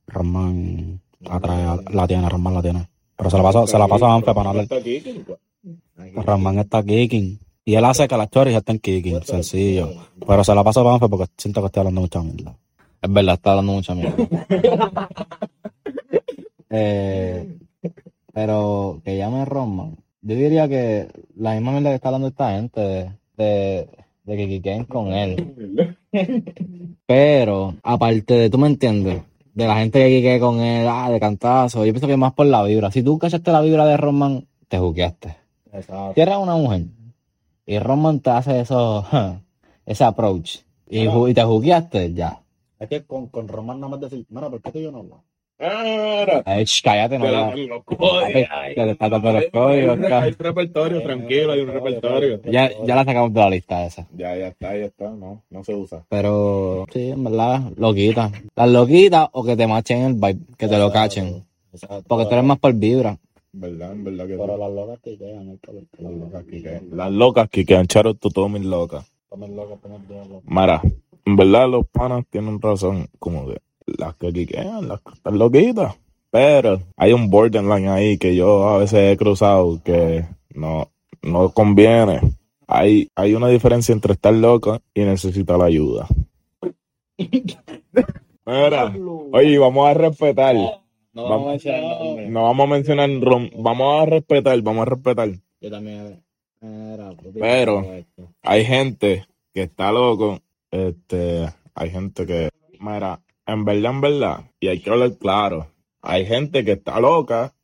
C: Roman atrae, a- la tiene, Roman la tiene. Pero se la pasa, se la pasa a Anfe para no hablar.
A: Está aquí, ¿quién?
C: Roman está kicking. Y él hace que las choris estén kicking, sencillo. Pero se la pasa a Anfe porque siento que estoy hablando mucha mierda.
F: Es verdad, está hablando mucha mierda. [LAUGHS] eh, pero que llame Roman. Yo diría que la misma mierda que está hablando esta gente de, de, de que quiquen con él. [LAUGHS] Pero, aparte de, ¿tú me entiendes? De la gente que quique con él, ah, de cantazo. Yo pienso que más por la vibra. Si tú cachaste la vibra de Roman, te juqueaste. Si eres una mujer y Roman te hace eso, [LAUGHS] ese approach y, y te juqueaste, ya.
C: Es que con, con Roman nada más decir, mira, ¿por qué tú y yo no hablamos?
A: Ah,
F: Ay, cállate, no
A: Hay un repertorio, tranquilo, hay un repertorio.
F: Ya, ya la sacamos de la lista esa.
A: Ya, ya está, ya está, no, no se usa.
F: Pero sí, en verdad, loquita. Las loquitas o que te machen el vibe, que te lo cachen. Porque tú eres más por vibra.
A: ¿Verdad? En verdad que
C: Pero
A: sí.
C: las locas que quedan.
A: Las locas que quedan. Las locas que quedan, charo, tú todas mis locas. Mara, en verdad los panas tienen razón, como que las que quiquean, las que están loquitas. Pero hay un borderline ahí que yo a veces he cruzado que no, no conviene. Hay, hay una diferencia entre estar loca y necesitar ayuda. Mira, oye, vamos a respetar.
F: No
A: vamos a
F: mencionar nombre.
A: No vamos a mencionar rom, vamos a respetar, vamos a respetar.
F: Yo también. Era,
A: Pero- hay gente que está loco, este, hay gente que, mira, en verdad, en verdad, y hay que hablar claro, hay gente que está loca,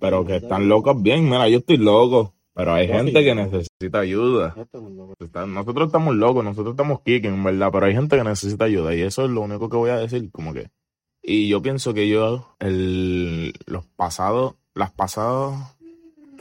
A: pero que están locas bien, mira, yo estoy loco, pero hay gente que necesita ayuda. Nosotros estamos locos, nosotros estamos kicking, en verdad, pero hay gente que necesita ayuda y eso es lo único que voy a decir, como que. Y yo pienso que yo, el, los pasados, las pasadas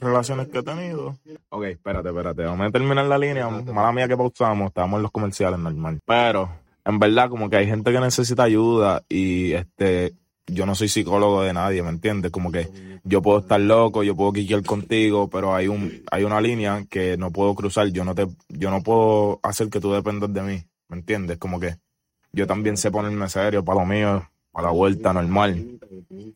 A: relaciones que he tenido. Ok, espérate, espérate, vamos a terminar la línea. Mala mía que pausamos, estábamos en los comerciales normal. Pero, en verdad, como que hay gente que necesita ayuda y este, yo no soy psicólogo de nadie, ¿me entiendes? Como que yo puedo estar loco, yo puedo quiquear contigo, pero hay un, hay una línea que no puedo cruzar, yo no te, yo no puedo hacer que tú dependas de mí, ¿me entiendes? Como que yo también sé ponerme serio para lo mío, para la vuelta normal.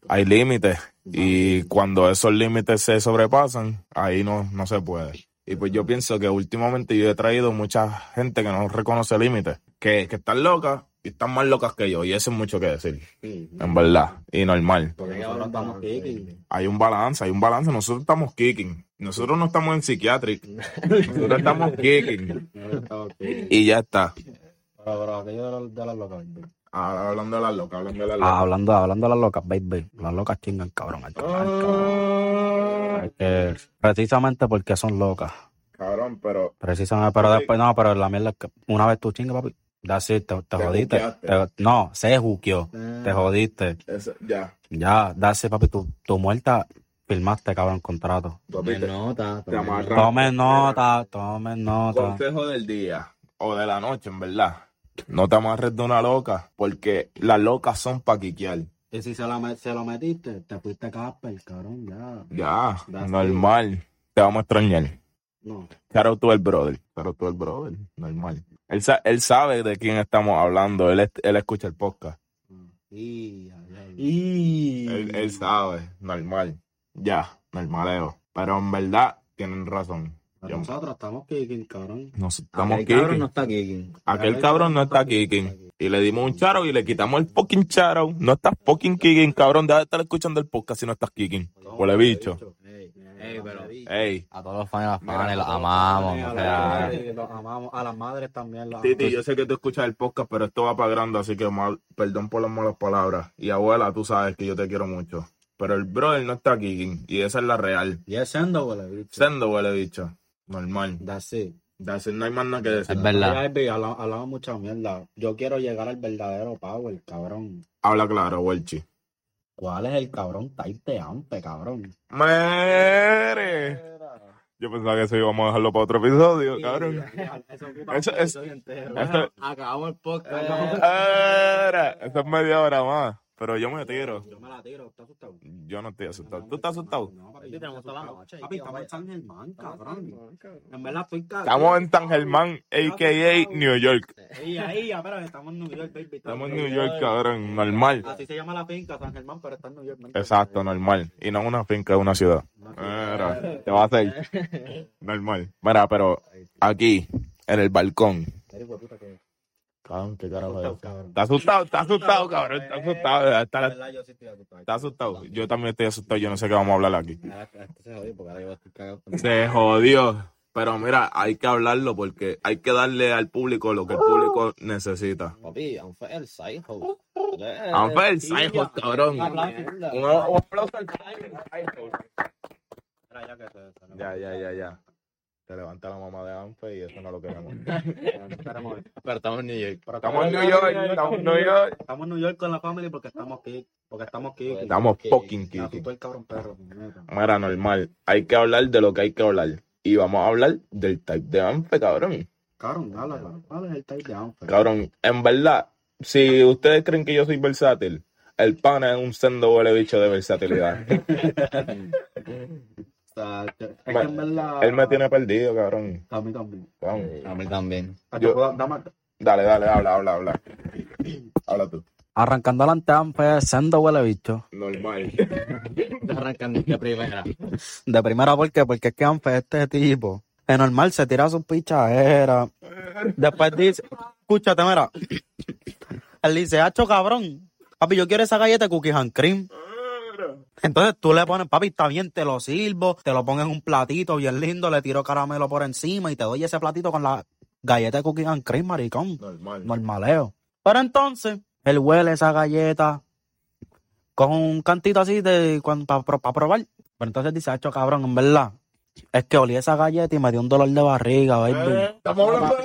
A: Hay límites y cuando esos límites se sobrepasan, ahí no, no se puede. Y pues yo pienso que últimamente yo he traído mucha gente que no reconoce límites, que, que están locas Y están más locas que yo, y eso es mucho que decir. En verdad. Y normal.
C: Porque nosotros estamos kicking.
A: Hay un balance, hay un balance. Nosotros estamos kicking. Nosotros no estamos en psiquiatric. [LAUGHS] Nosotros estamos kicking. Y ya está.
C: Pero, pero aquello de, la- de las locas, baby.
A: Ahora hablando de las locas, hablando de las
C: Ah,
A: locas.
C: hablando, hablando de las locas, baby. Las locas chingan, cabrón. al chaval, cabrón.
A: Ah,
C: que precisamente porque son locas.
A: cabrón, pero
C: Precisamente, pero después no, pero la mierda es que una vez tú chingas, papi. That's it, te, te
A: Te
C: jodiste. no, se juqueó. Te jodiste.
A: ya.
C: Ya, that's it, papi. Tu, tu muerta firmaste, cabrón, contrato.
A: Papi,
F: Me
A: te,
F: nota.
A: te amarran.
C: Tome nota, tome nota.
A: Consejo del día o de la noche, en verdad. No te amarres de una loca, porque las locas son pa' quiquear.
C: Y si se, la se lo metiste, te fuiste casper, cabrón, ya.
A: Ya,
C: That's
A: normal. Te vamos a extrañar.
C: No.
A: Shout out to el brother. Shout out to el brother. Normal. Él, sa- él sabe de quién estamos hablando. Él, es- él escucha el podcast.
C: Y.
F: Y...
A: Él, él sabe. Normal. Ya, normaleo. Pero en verdad, tienen razón.
C: Pero Nosotros estamos kicking, cabrón.
A: Nos estamos
F: El cabrón no está kicking.
A: Aquel cabrón no está kicking. Y le dimos un charo y le quitamos el fucking charo. No estás fucking kicking, cabrón. Deja de estar escuchando el podcast si no estás kicking. Huele bicho.
F: Ey, pero...
A: Ey.
F: A todos los fans y las fans, los amamos.
C: A
F: O
C: las
F: sea,
C: madres, los amamos. A las madres también. Las
A: Titi, yo sé que tú escuchas el podcast, pero esto va para grande, así que mal, perdón por las malas palabras. Y abuela, tú sabes que yo te quiero mucho. Pero el brother no está kicking. Y esa es la real.
C: Y es sendo, huele, bicho.
A: Sendo huele bicho. Normal.
C: That's it.
A: That's it, no hay más nada que decir.
F: Es verdad.
C: Hablamos mucha mierda. Yo quiero llegar al verdadero power, cabrón.
A: Habla claro, Welchi.
C: ¿Cuál es el cabrón type de ampe, cabrón?
A: ¡Mere! Yo pensaba que eso íbamos a dejarlo para otro episodio, cabrón. Eso es- [LAUGHS] Esto,
F: acabamos el podcast.
A: Era, eso es media hora más. Pero yo me tiro.
C: Yo me la tiro, ¿estás asustado?
A: Yo no estoy asustado. ¿Tú estás asustado?
C: No, papi, yo
F: tenemos toda la noche,
C: Papi, estamos en. San Germán, cabrón. En verdad estoy cagado.
A: Estamos en San Germán, a.k.a. New York.
C: Ahí, ahí, espera, estamos en New York, baby.
A: Estamos en New York, cabrón. Normal.
C: Así se llama la finca, San Germán, pero está en New York.
A: Exacto, normal. Y no una finca, es una ciudad. Mira, te va a hacer. [LAUGHS] Normal. Mira, pero aquí, en el balcón. Cabrón, qué carajo es eso?
C: cabrón.
A: Está asustado, está asustado, cabrón. Está asustado. Está,
C: En verdad, yo sí estoy asustado.
A: está asustado. Yo también estoy asustado. Yo no sé qué vamos a hablar aquí.
C: Se jodió, porque ahora yo estoy cagado.
A: Se jodió. Pero mira, hay que hablarlo porque hay que darle al público lo que el público necesita.
F: Papi, aún fue el
A: Psycho, cabrón. Un aplauso al Psycho.
C: Mira, ya
A: Ya, ya, ya, Se levanta la mamá de Anfe y eso no lo queremos. [LAUGHS]
F: Pero estamos en New York.
C: Pero
A: Estamos en New York, estamos en New York.
C: Estamos en New York con la family porque estamos aquí. Porque estamos aquí.
A: Estamos fucking
C: puñeta.
A: Mira, normal. Hay que hablar de lo que hay que hablar. Y vamos a hablar del type de Anfe, cabrón.
C: Cabrón, cabrón. ¿Cuál es el type de Anfe?
A: Cabrón, en verdad, si ustedes creen que yo soy versátil, el pana es un sendo huele bicho de versatilidad. [LAUGHS]
C: O sea, que- es que en verdad.
A: Él me tiene perdido, cabrón.
C: A mí también.
A: Vamos.
F: A mí también.
A: Yo-
C: Yo... Dame...
A: Dale, dale, habla, habla, habla. Habla tú.
C: Arrancando adelante Anfe, sendo huele bicho.
A: Normal.
F: Arrancando de primera.
C: De primera, ¿por qué? Porque es que Anfe, este tipo, es normal, se tira su pichadera. Después dice, escúchate, mira. Él dice, hacho cabrón. Papi, yo quiero esa galleta de cookies and cream. Entonces tú le pones, papi, está bien, te lo sirvo, te lo pongo en un platito bien lindo, le tiro caramelo por encima y te doy ese platito con la galleta de cookies and cream, maricón.
A: Normal.
C: Normaleo. Pero entonces, él huele esa galleta con un cantito así de para probar. Pero entonces dice, hacho cabrón, en verdad. Es que olí esa galleta y me dio un dolor de barriga, baby.
A: Eh, Estamos hablando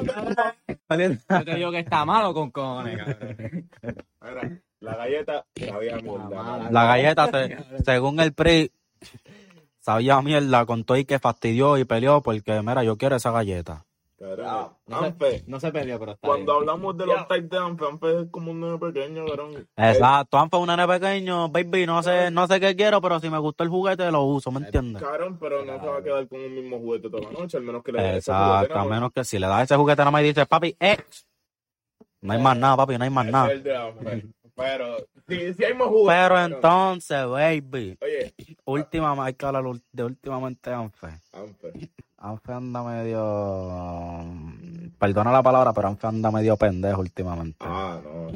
A: de...
F: Yo te digo que está malo con cojones, cabrón.
A: Galleta sabía mierda.
C: La galleta, se- [LAUGHS] según el PRI, sabía mierda con todo y que fastidió y peleó porque, mira, yo quiero esa galleta.
F: No se,
A: Anfe,
F: no se peleó, pero está
A: cuando
F: bien.
A: hablamos de los types de Anfe, Anfe es como un nene pequeño, cabrón.
C: Exacto, Anfe es un nene pequeño, baby, no sé, no sé qué quiero, pero si me gustó el juguete lo uso, ¿me entiendes?
A: Cabrón, pero no se va a quedar con un mismo juguete toda la noche, al menos que le dé ese juguete
C: Exacto, a menos que si le das ese juguete nada más y dices, papi, eh, no hay más nada, papi, no hay más nada. [LAUGHS]
A: Pero, si, si hay más juguetes.
C: Pero entonces, baby,
A: Oye,
C: última, hay que hablar de últimamente Anfe.
A: Anfe.
C: Anfe anda medio, perdona la palabra, pero Anfe anda medio pendejo últimamente.
A: Ah, no.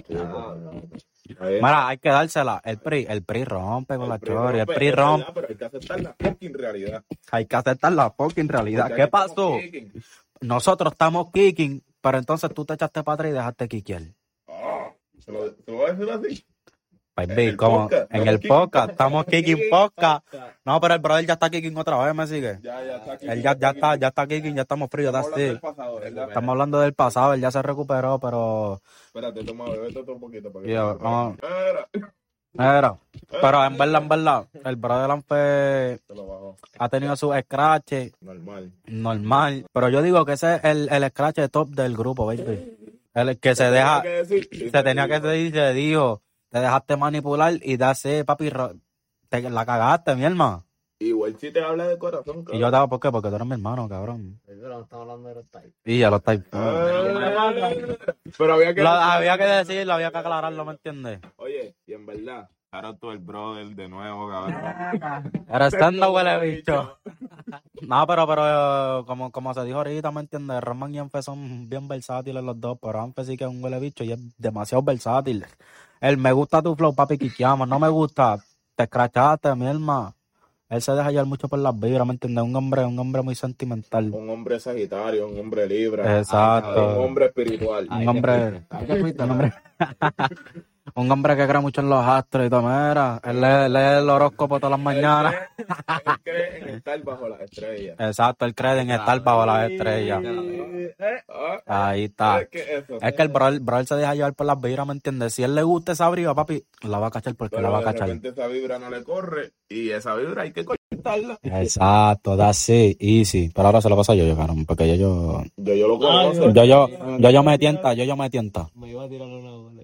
A: Bien.
C: Mira, hay que dársela. El PRI, el PRI rompe con la
A: PRI
C: chori, el PRI rompe.
A: Pero hay que aceptar la fucking realidad.
C: Hay que aceptar la fucking realidad.
A: Porque
C: ¿Qué pasó?
A: kicking.
C: Nosotros estamos kicking, pero entonces tú te echaste para atrás y dejaste kickear.
A: Ah, ¿Se lo, ¿Se lo voy a decir así?
C: Baby,
A: En el
C: como
A: podcast,
C: en
A: estamos
C: el
A: kicking.
C: podcast, estamos kicking podcast. No, pero el brother ya está kicking otra vez, me sigue.
A: Ya, ya está aquí.
C: Él ya, ya está, ya está kicking, ya estamos fríos,
A: Estamos hablando.
C: Estamos hablando del pasado, él ya se recuperó, pero
A: Espérate, toma, bebete otro poquito para que.
C: Pero en verdad, en verdad, el brother
A: bajo.
C: ha tenido sus scratches
A: Normal.
C: normal. Pero yo digo que ese es el, el scratch top del grupo, baby. El que se deja,
A: Tenía que decir, y
C: se tenía que decir, se dijo, te dejaste manipular y dase, papi, ro- te la cagaste, mi hermano.
A: Igual si te habla de corazón,
C: Y
A: cabrón.
C: yo estaba, ¿por qué? Porque tú eres mi hermano, cabrón.
B: Pero estamos hablando de los types.
C: Y ya lo está.
A: Ah, Pero había que
C: Lo había que decirlo, había que aclararlo, ¿me entiendes?
A: Oye, y en verdad, ahora tú el brother de nuevo, cabrón.
C: Era [LAUGHS] estando huele bicho. [LAUGHS] No, pero, pero como, como se dijo ahorita, ¿me entiendes? Roman y Anfe son bien versátiles los dos, pero Anfe sí que es un huele bicho y es demasiado versátil. Él me gusta tu flow, papi, quiqueamos. No me gusta, te escrachaste, mi hermano. Él se deja llevar mucho por las vibras, ¿me entiendes? Un hombre, un hombre muy sentimental.
A: Un hombre sagitario, un hombre libra.
C: Exacto.
A: Un hombre espiritual.
C: Un hombre, un hombre, [LAUGHS] un hombre que cree mucho en los astros y todo, mira, él lee, lee el horóscopo todas las mañanas. [LAUGHS]
A: Él cree en estar bajo las estrellas.
C: Exacto, él cree en estar bajo las estrellas.
A: Ah,
C: Ahí está.
A: es que eso.
C: Es que el brother se deja llevar por las vibras, ¿me entiendes? Si él le gusta esa vibra, papi, la va a cachar porque la va a
A: de
C: cachar.
A: repente esa vibra no le corre y esa vibra hay que cortarla.
C: Exacto, that's it, easy. Pero ahora se lo pasa a yo, yo, cabrón, porque yo, yo,
A: Yo, yo lo conozco.
C: yo, yo, yo, yo me tienta, yo, yo me tienta.
B: Me iba a tirar una bola,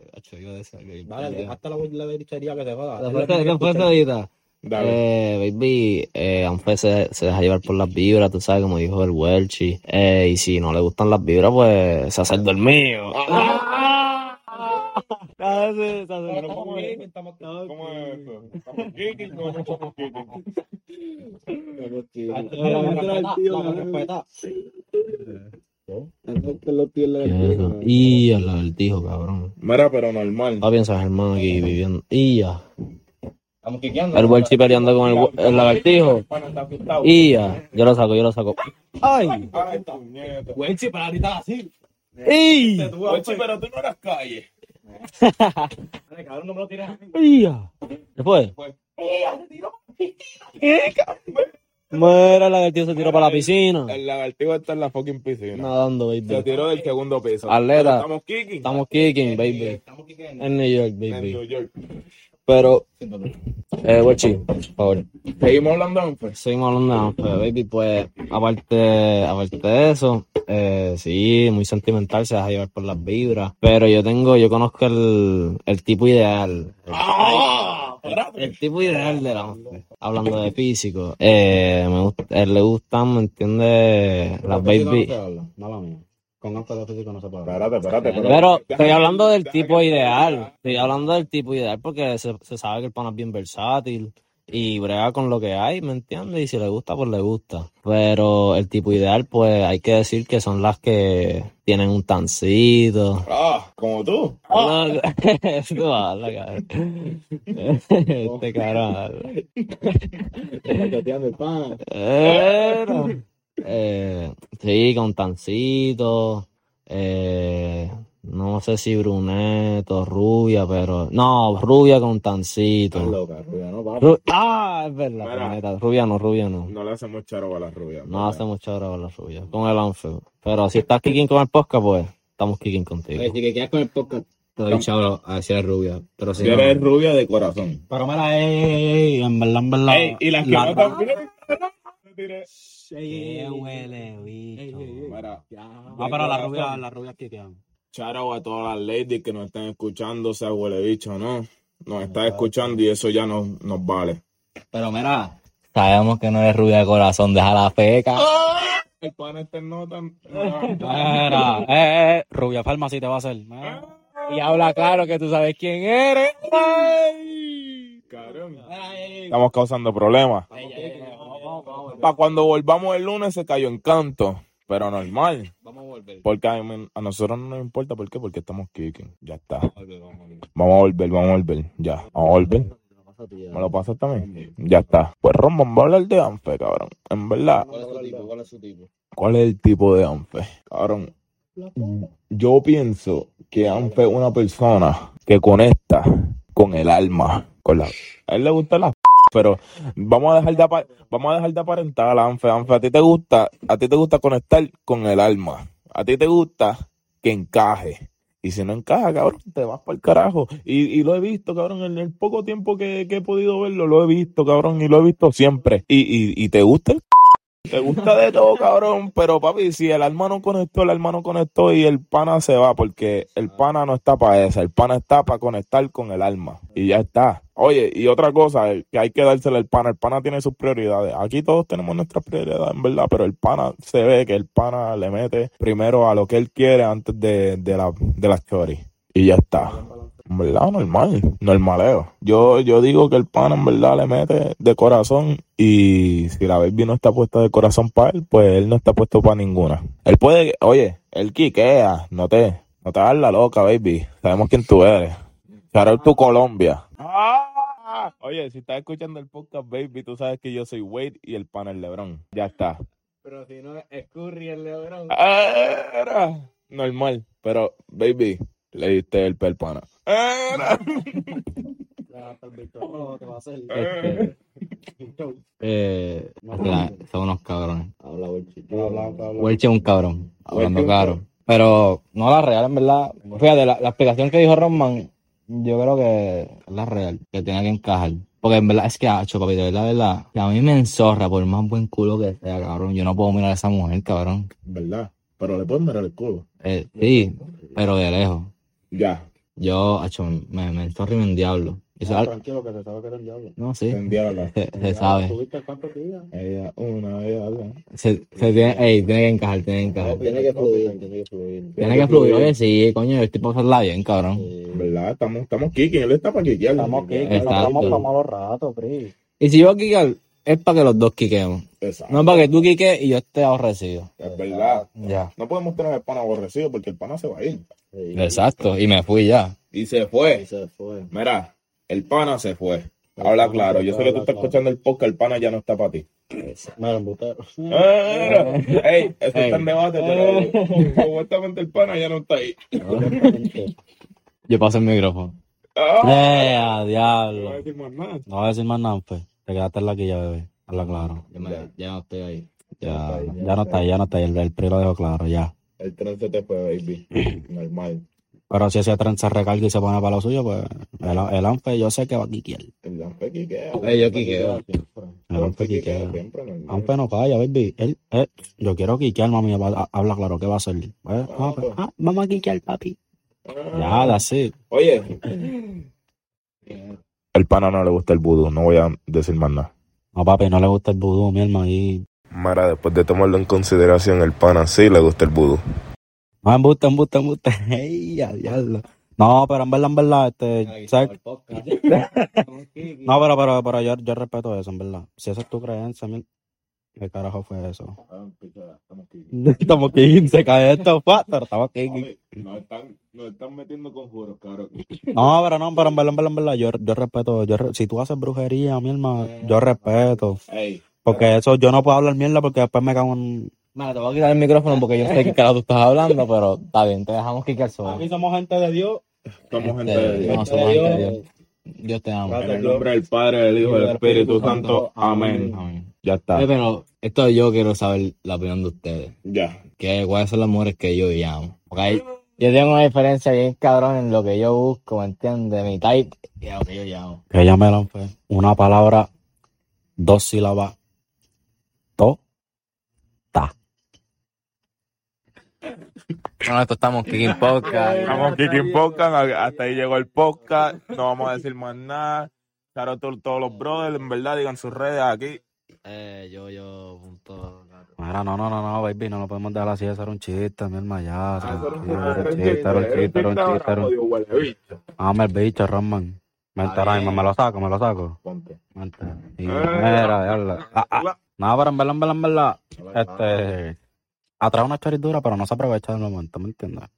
B: decir que...
C: hasta la, la que se joda.
B: ¿Qué fue esa ahorita?
A: Dale.
B: Eh, baby, eh, Anfe se, se deja llevar por las vibras, tú sabes, como dijo el Welchi. Eh, y si no le gustan las vibras, pues se hace el dormido.
A: ¿Cómo es eso? ¿Estamos kicking o no [LAUGHS] estamos
B: Y al cabrón.
A: Mira, pero normal.
B: No piensas, hermano, aquí viviendo. Y ya.
C: Estamos.
B: El Welchi peleando con el, el lagartijo. Y ya. Yo lo saco, yo lo saco. ¡Ay!
C: Para ahorita así.
B: ¡Y!
A: Pero tú no eras calle. [LAUGHS]
C: Cabrón, no me lo tires a mí.
B: ¡Y ya! Después. Mira, el lagartijo se tiró para la [LAUGHS] piscina.
A: El lagartijo está en la fucking piscina.
B: Nadando,
A: Se
B: baby.
A: tiró del segundo piso.
B: Atleta.
A: Estamos kicking.
B: Estamos kicking, baby.
C: Estamos quiqueando.
B: En New York,
A: En New
B: baby.
A: York.
B: Pero, eh, Welchi, por favor.
A: Seguimos hablando, Anfe.
B: Seguimos hablando de Anfe, baby. Pues, aparte, aparte de eso, eh, sí, muy sentimental, se deja llevar por las vibras. Pero yo tengo, yo conozco el, el tipo ideal. El,
A: ¡Ah! Espérate.
B: el tipo ideal de la Anfe. Hablando de físico. Eh, me gusta, él le gustan, ¿me entiendes? Las baby.
C: Mala mía. Con físico no se puede.
A: Espérate, espérate. espérate.
B: Pero estoy hablando del tipo ideal. Estoy hablando del tipo ideal porque se, se sabe que el pana es bien versátil y brega con lo que hay, ¿me entiendes? Y si le gusta, pues le gusta. Pero el tipo ideal, pues hay que decir que son las que tienen un tancito.
A: Ah, como tú.
B: No, tú habla, cabrón. Este cabrón. Pero, eh, sí, con tancito. Eh, no sé si bruneto, rubia, pero. No, rubia con tancito.
A: loca, rubia, ¿no, papá?
B: Ru- ah, es verdad,
A: Mira.
B: rubia no, rubia no.
A: No le hacemos charo a la rubia.
B: No hace mucho ahora con la rubia, con el anfe. Pero si estás kicking con el podcast, pues estamos kicking contigo.
H: Si que quieres con el podcast, te doy chavo a decir rubia. Pero si
A: Si
H: no,
A: eres rubia de corazón.
C: Pero mira, ey, ey, ey, en verdad, en verdad.
A: Ey, y las que
C: la-
A: no también.
C: Qué huele, bicho.
A: Mira,
C: Ah, pero la rubia, la rubia que quedan.
A: Charo a todas las ladies que nos están escuchando, sea huele bicho, ¿no? Nos está escuchando y eso ya nos, nos vale.
H: pero mira,
F: Sabemos que no eres rubia de corazón, deja la feca.
A: El pan este no tan.
C: Mira, eh, eh, rubia farma si te va a hacer. Mira.
F: Y habla claro que tú sabes quién eres.
A: Cabrón. Estamos causando problemas. Para cuando volvamos el lunes se cayó en canto, pero normal.
H: vamos a volver.
A: Porque a, nosotros no nos importa, ¿por qué? Porque estamos kicking. Ya está. Vamos a volver, vamos a volver. Ya, vamos a volver. ¿Me lo pasas también? Ya está. Pues Ron, vamos a hablar de Anfe, cabrón. En verdad,
H: ¿Cuál es su tipo? ¿Cuál es su tipo?
A: ¿cuál es el tipo de Anfe? Cabrón, yo pienso que Anfe es una persona que conecta con el alma. Con la... A él le gusta la pero vamos a dejar de vamos a dejar de aparentar Anfe, Anfe, a ti te gusta, a ti te gusta conectar con el alma. A ti te gusta que encaje. Y si no encaja, cabrón, te vas para el carajo. Y, y lo he visto, cabrón, en el poco tiempo que, que he podido verlo, lo he visto, cabrón, y lo he visto siempre. Y, y, y te gusta te gusta de todo, cabrón, pero papi, si el alma no conectó, el alma no conectó y el pana se va, porque el pana no está para eso, el pana está para conectar con el alma y ya está. Oye, y otra cosa, que hay que dársela al pana, el pana tiene sus prioridades. Aquí todos tenemos nuestras prioridades, en verdad, pero el pana se ve que el pana le mete primero a lo que él quiere antes de, de la, de las stories. Y ya está. En verdad, normal, normaleo. Yo, yo digo que el pana en verdad le mete de corazón y si la baby no está puesta de corazón para él, pues él no está puesto para ninguna. Él puede, oye, él quiquea, no te, no te hagas la loca, baby. Sabemos quién tú eres. Out to Colombia. Ah, Oye, si estás escuchando el podcast, baby, tú sabes que yo soy Wade y el pana es Lebron. Ya está.
H: Pero si no es Curry el Lebron.
A: Ah, era normal, pero baby, le diste el pel pana.
F: Este, eh, la- son unos cabrones.
H: Habla, Welchi.
F: Welche es un cabrón, hablando claro. Pero no la real, en verdad. Fíjate, la, la explicación que dijo Roman, yo creo que es la real, que tiene que encajar. Porque en verdad es que, hacho, papi, de verdad, de verdad, que a mí me enzorra por más buen culo que sea, cabrón. Yo no puedo mirar a esa mujer, cabrón.
A: ¿Verdad? Pero le puedes mirar el culo.
F: Eh, sí, pero de lejos.
A: Ya.
F: Yo, hacho, me, me enzorra y me endiablo. Y eso-
H: Tranquilo, que se sabe que eres el diablo.
F: no, sí, [LAUGHS] se, se sabe.
H: ¿Tuviste cuántos días?
A: Ella, una, ella habla.
F: Se, se tiene, ey, tiene que encajar, tiene que encajar.
H: Tiene que fluir, tiene que fluir.
F: Tiene que fluir, oye, sí, coño, yo estoy pasarla bien, cabrón.
A: ¿Verdad? Estamos, estamos kicking. Él está para kickear.
H: Estamos
F: Exacto.
H: estamos para malos ratos, Pri.
F: Y si yo a quiquear, es para que los dos quiquemos.
A: Exacto.
F: No para que tú quiques y yo esté aborrecido.
A: Es verdad.
F: Ya.
A: No podemos tener el pana aborrecido porque el pana se va a ir.
F: Exacto, y me fui ya.
A: Y se fue.
H: Y se fue.
A: Mira, el pana se fue. Habla claro. Yo sé que tú estás escuchando el podcast, el pana ya no está para ti. Eh, [LAUGHS] [LAUGHS] Ey, eso
F: Ey.
A: está en debate, pero [LAUGHS] supuestamente el pana ya no está ahí.
F: Yo paso el micrófono.
A: Ah,
C: a
A: no voy a
C: diablo.
A: decir más nada.
C: No voy a decir más nada, pues. Te quedaste en la quilla, bebé. Habla claro.
F: Me- ya no estoy ahí.
C: Ya, ya no está ahí, ya no está ahí. El, el PRI lo dejó claro, ya.
A: El tren se te fue, baby. [CLEARS THROAT] Normal.
C: Pero si ese tren se recarga y se pone para lo suyo, pues el, el Anfe yo sé que va a quiquear.
A: El Lampe quiquea.
F: Ey, yo quiqueo.
C: El Anfe quiquea. Anfe no falla, baby. Él, él- yo quiero quiquear, mami. ha- Habla claro, ¿qué va a hacer? Eh, ah, pues, ah, vamos a quiquear, papi. Ya, así.
A: Oye. [CLEARS THROAT] El pana no le gusta el vudú, no voy a decir más nada.
C: No, papi, no le gusta el vudú, mi hermano. Y...
I: Mara, después de tomarlo en consideración, el pana sí le gusta el vudú.
C: No, embuste, embuste, embuste. [LAUGHS] Ey, a diablo. No, pero en verdad, en verdad, este, ¿sabes? [LAUGHS] No, pero, pero, pero yo, yo respeto eso, en verdad. Si esa es tu creencia, mi- ¿qué carajo fue eso? [LAUGHS] Estamos aquí, [LAUGHS] se cae esto, pero estamos aquí.
A: Nos están, nos están metiendo con juros, cabrón. [LAUGHS]
C: No, pero no, pero en verdad, en verdad, en verdad, yo, yo respeto, yo, si tú haces brujería, mi hermano, yo respeto. Porque eso, yo no puedo hablar mierda porque después me cago en...
F: Mira, te voy a quitar el micrófono porque yo sé que carajo tú estás hablando, pero está bien, te dejamos quicar solo.
C: somos gente de Dios.
A: somos gente
F: Este,
A: de Dios.
F: no, somos gente de Dios. Dios te ama.
A: En el nombre del Padre, del Hijo y del Espíritu Santo. Amén.
F: Amén.
A: Ya está.
F: Oye, pero esto yo quiero saber la opinión de ustedes.
A: Ya.
F: que cuáles son las mujeres que yo llamo. Porque hay- yo tengo una diferencia bien cabrón en lo que yo busco, ¿me entiendes? Mi type y a lo que yo llamo.
C: Que ella me la fue. Una palabra, dos sílabas, to, ta.
F: Bueno, esto estamos Kicking Podcast.
A: Estamos Kicking Podcast, hasta ahí llegó el podcast. No vamos a decir más nada. Claro, to- todos los brothers, en verdad, digan sus redes aquí.
F: Eh, yo, yo, punto.
C: Mira, no, no, no, no, baby, no lo podemos dejar así, eso era un chiste, mi hermana, ya.
A: Ah,
C: tranquilo, Era un chiste, era un chiste, era un chiste, era un Dame el bicho, Roman. Vente ahora mismo, me lo saco, me lo saco.
A: Ponte.
C: Y mira, diablo. Ah, ah. No, pero en verdad, en verdad, en verdad, este... atrae una choridura, pero no se aprovecha del momento, ¿me entiendes?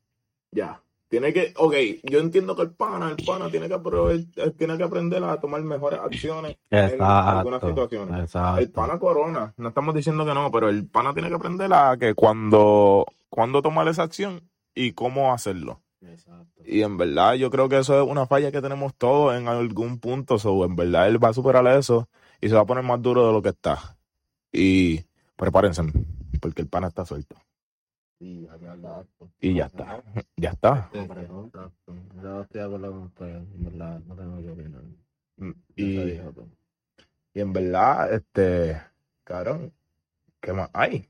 A: Ya. Tiene que, ok, yo entiendo que el pana, el pana tiene que, aprove- eh, tiene que aprender a tomar mejores acciones en algunas
C: Exacto.
A: situaciones. El
C: Exacto.
A: pana corona, no estamos diciendo que no, pero el pana tiene que aprender a que cuando, cuando tomar esa acción y cómo hacerlo.
C: Exacto.
A: Y en verdad yo creo que eso es una falla que tenemos todos en algún punto. So, en verdad él va a superar eso y se va a poner más duro de lo que está. Y prepárense, porque el pana está suelto. Y ya está. [LAUGHS] Ya está.
B: Yo estoy de acuerdo con ustedes, en verdad, no tengo que opinar.
A: Y,
B: todo.
A: y en verdad, este, cabrón, ¿qué más hay?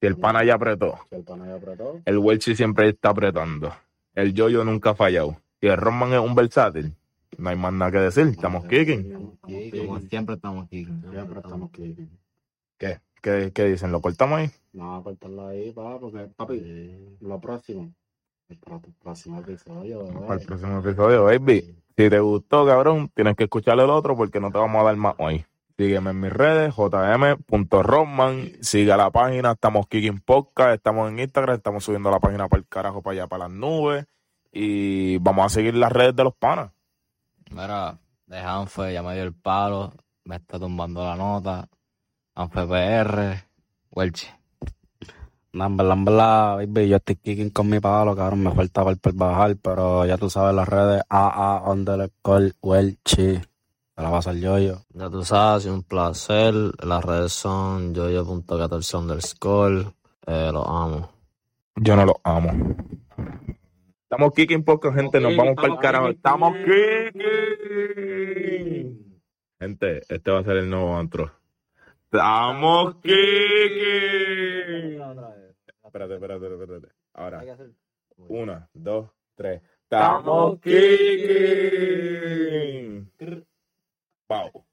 A: Si el pana ya apretó,
C: Si el pana ya apretó.
A: el Welchi siempre está apretando. El Yoyo nunca ha fallado. Y el Roman es un versátil. No hay más nada que decir. Estamos kicking.
F: Como siempre estamos aquí.
C: Siempre estamos aquí.
A: ¿Qué? ¿Qué, qué dicen? ¿Lo cortamos ahí?
C: No, cortarlo ahí, pa, porque, papi, lo próximo. Para tu próximo episodio,
A: Para el próximo episodio, baby. Si te gustó, cabrón, tienes que escuchar el otro porque no te vamos a dar más hoy. Sígueme en mis redes, jm.roman. Siga la página, estamos Kicking Podcast, estamos en Instagram, estamos subiendo la página para el carajo, para allá, para las nubes. Y vamos a seguir las redes de los panas.
F: Mira, de Hanfe ya me dio el palo, me está tumbando la nota. Hanfe PR, Welchi.
C: No, en verdad, en verdad, baby, yo estoy kicking con mi palo, cabrón, me falta por bajar, pero ya tú sabes las redes, AA, underscore, welchi. Te la va a hacer yo, yo.
B: Ya tú sabes, sido un placer. Las redes son yoyo.14 underscore. Eh, los amo.
A: Yo no los amo. Estamos Kicking Podcast, gente, nos vamos para el carajo. Estamos Kicking. Gente, este va a ser el nuevo antro. Estamos Kicking. Espérate, espérate, espérate. Ahora, una, dos, tres. Estamos Kicking. Wow.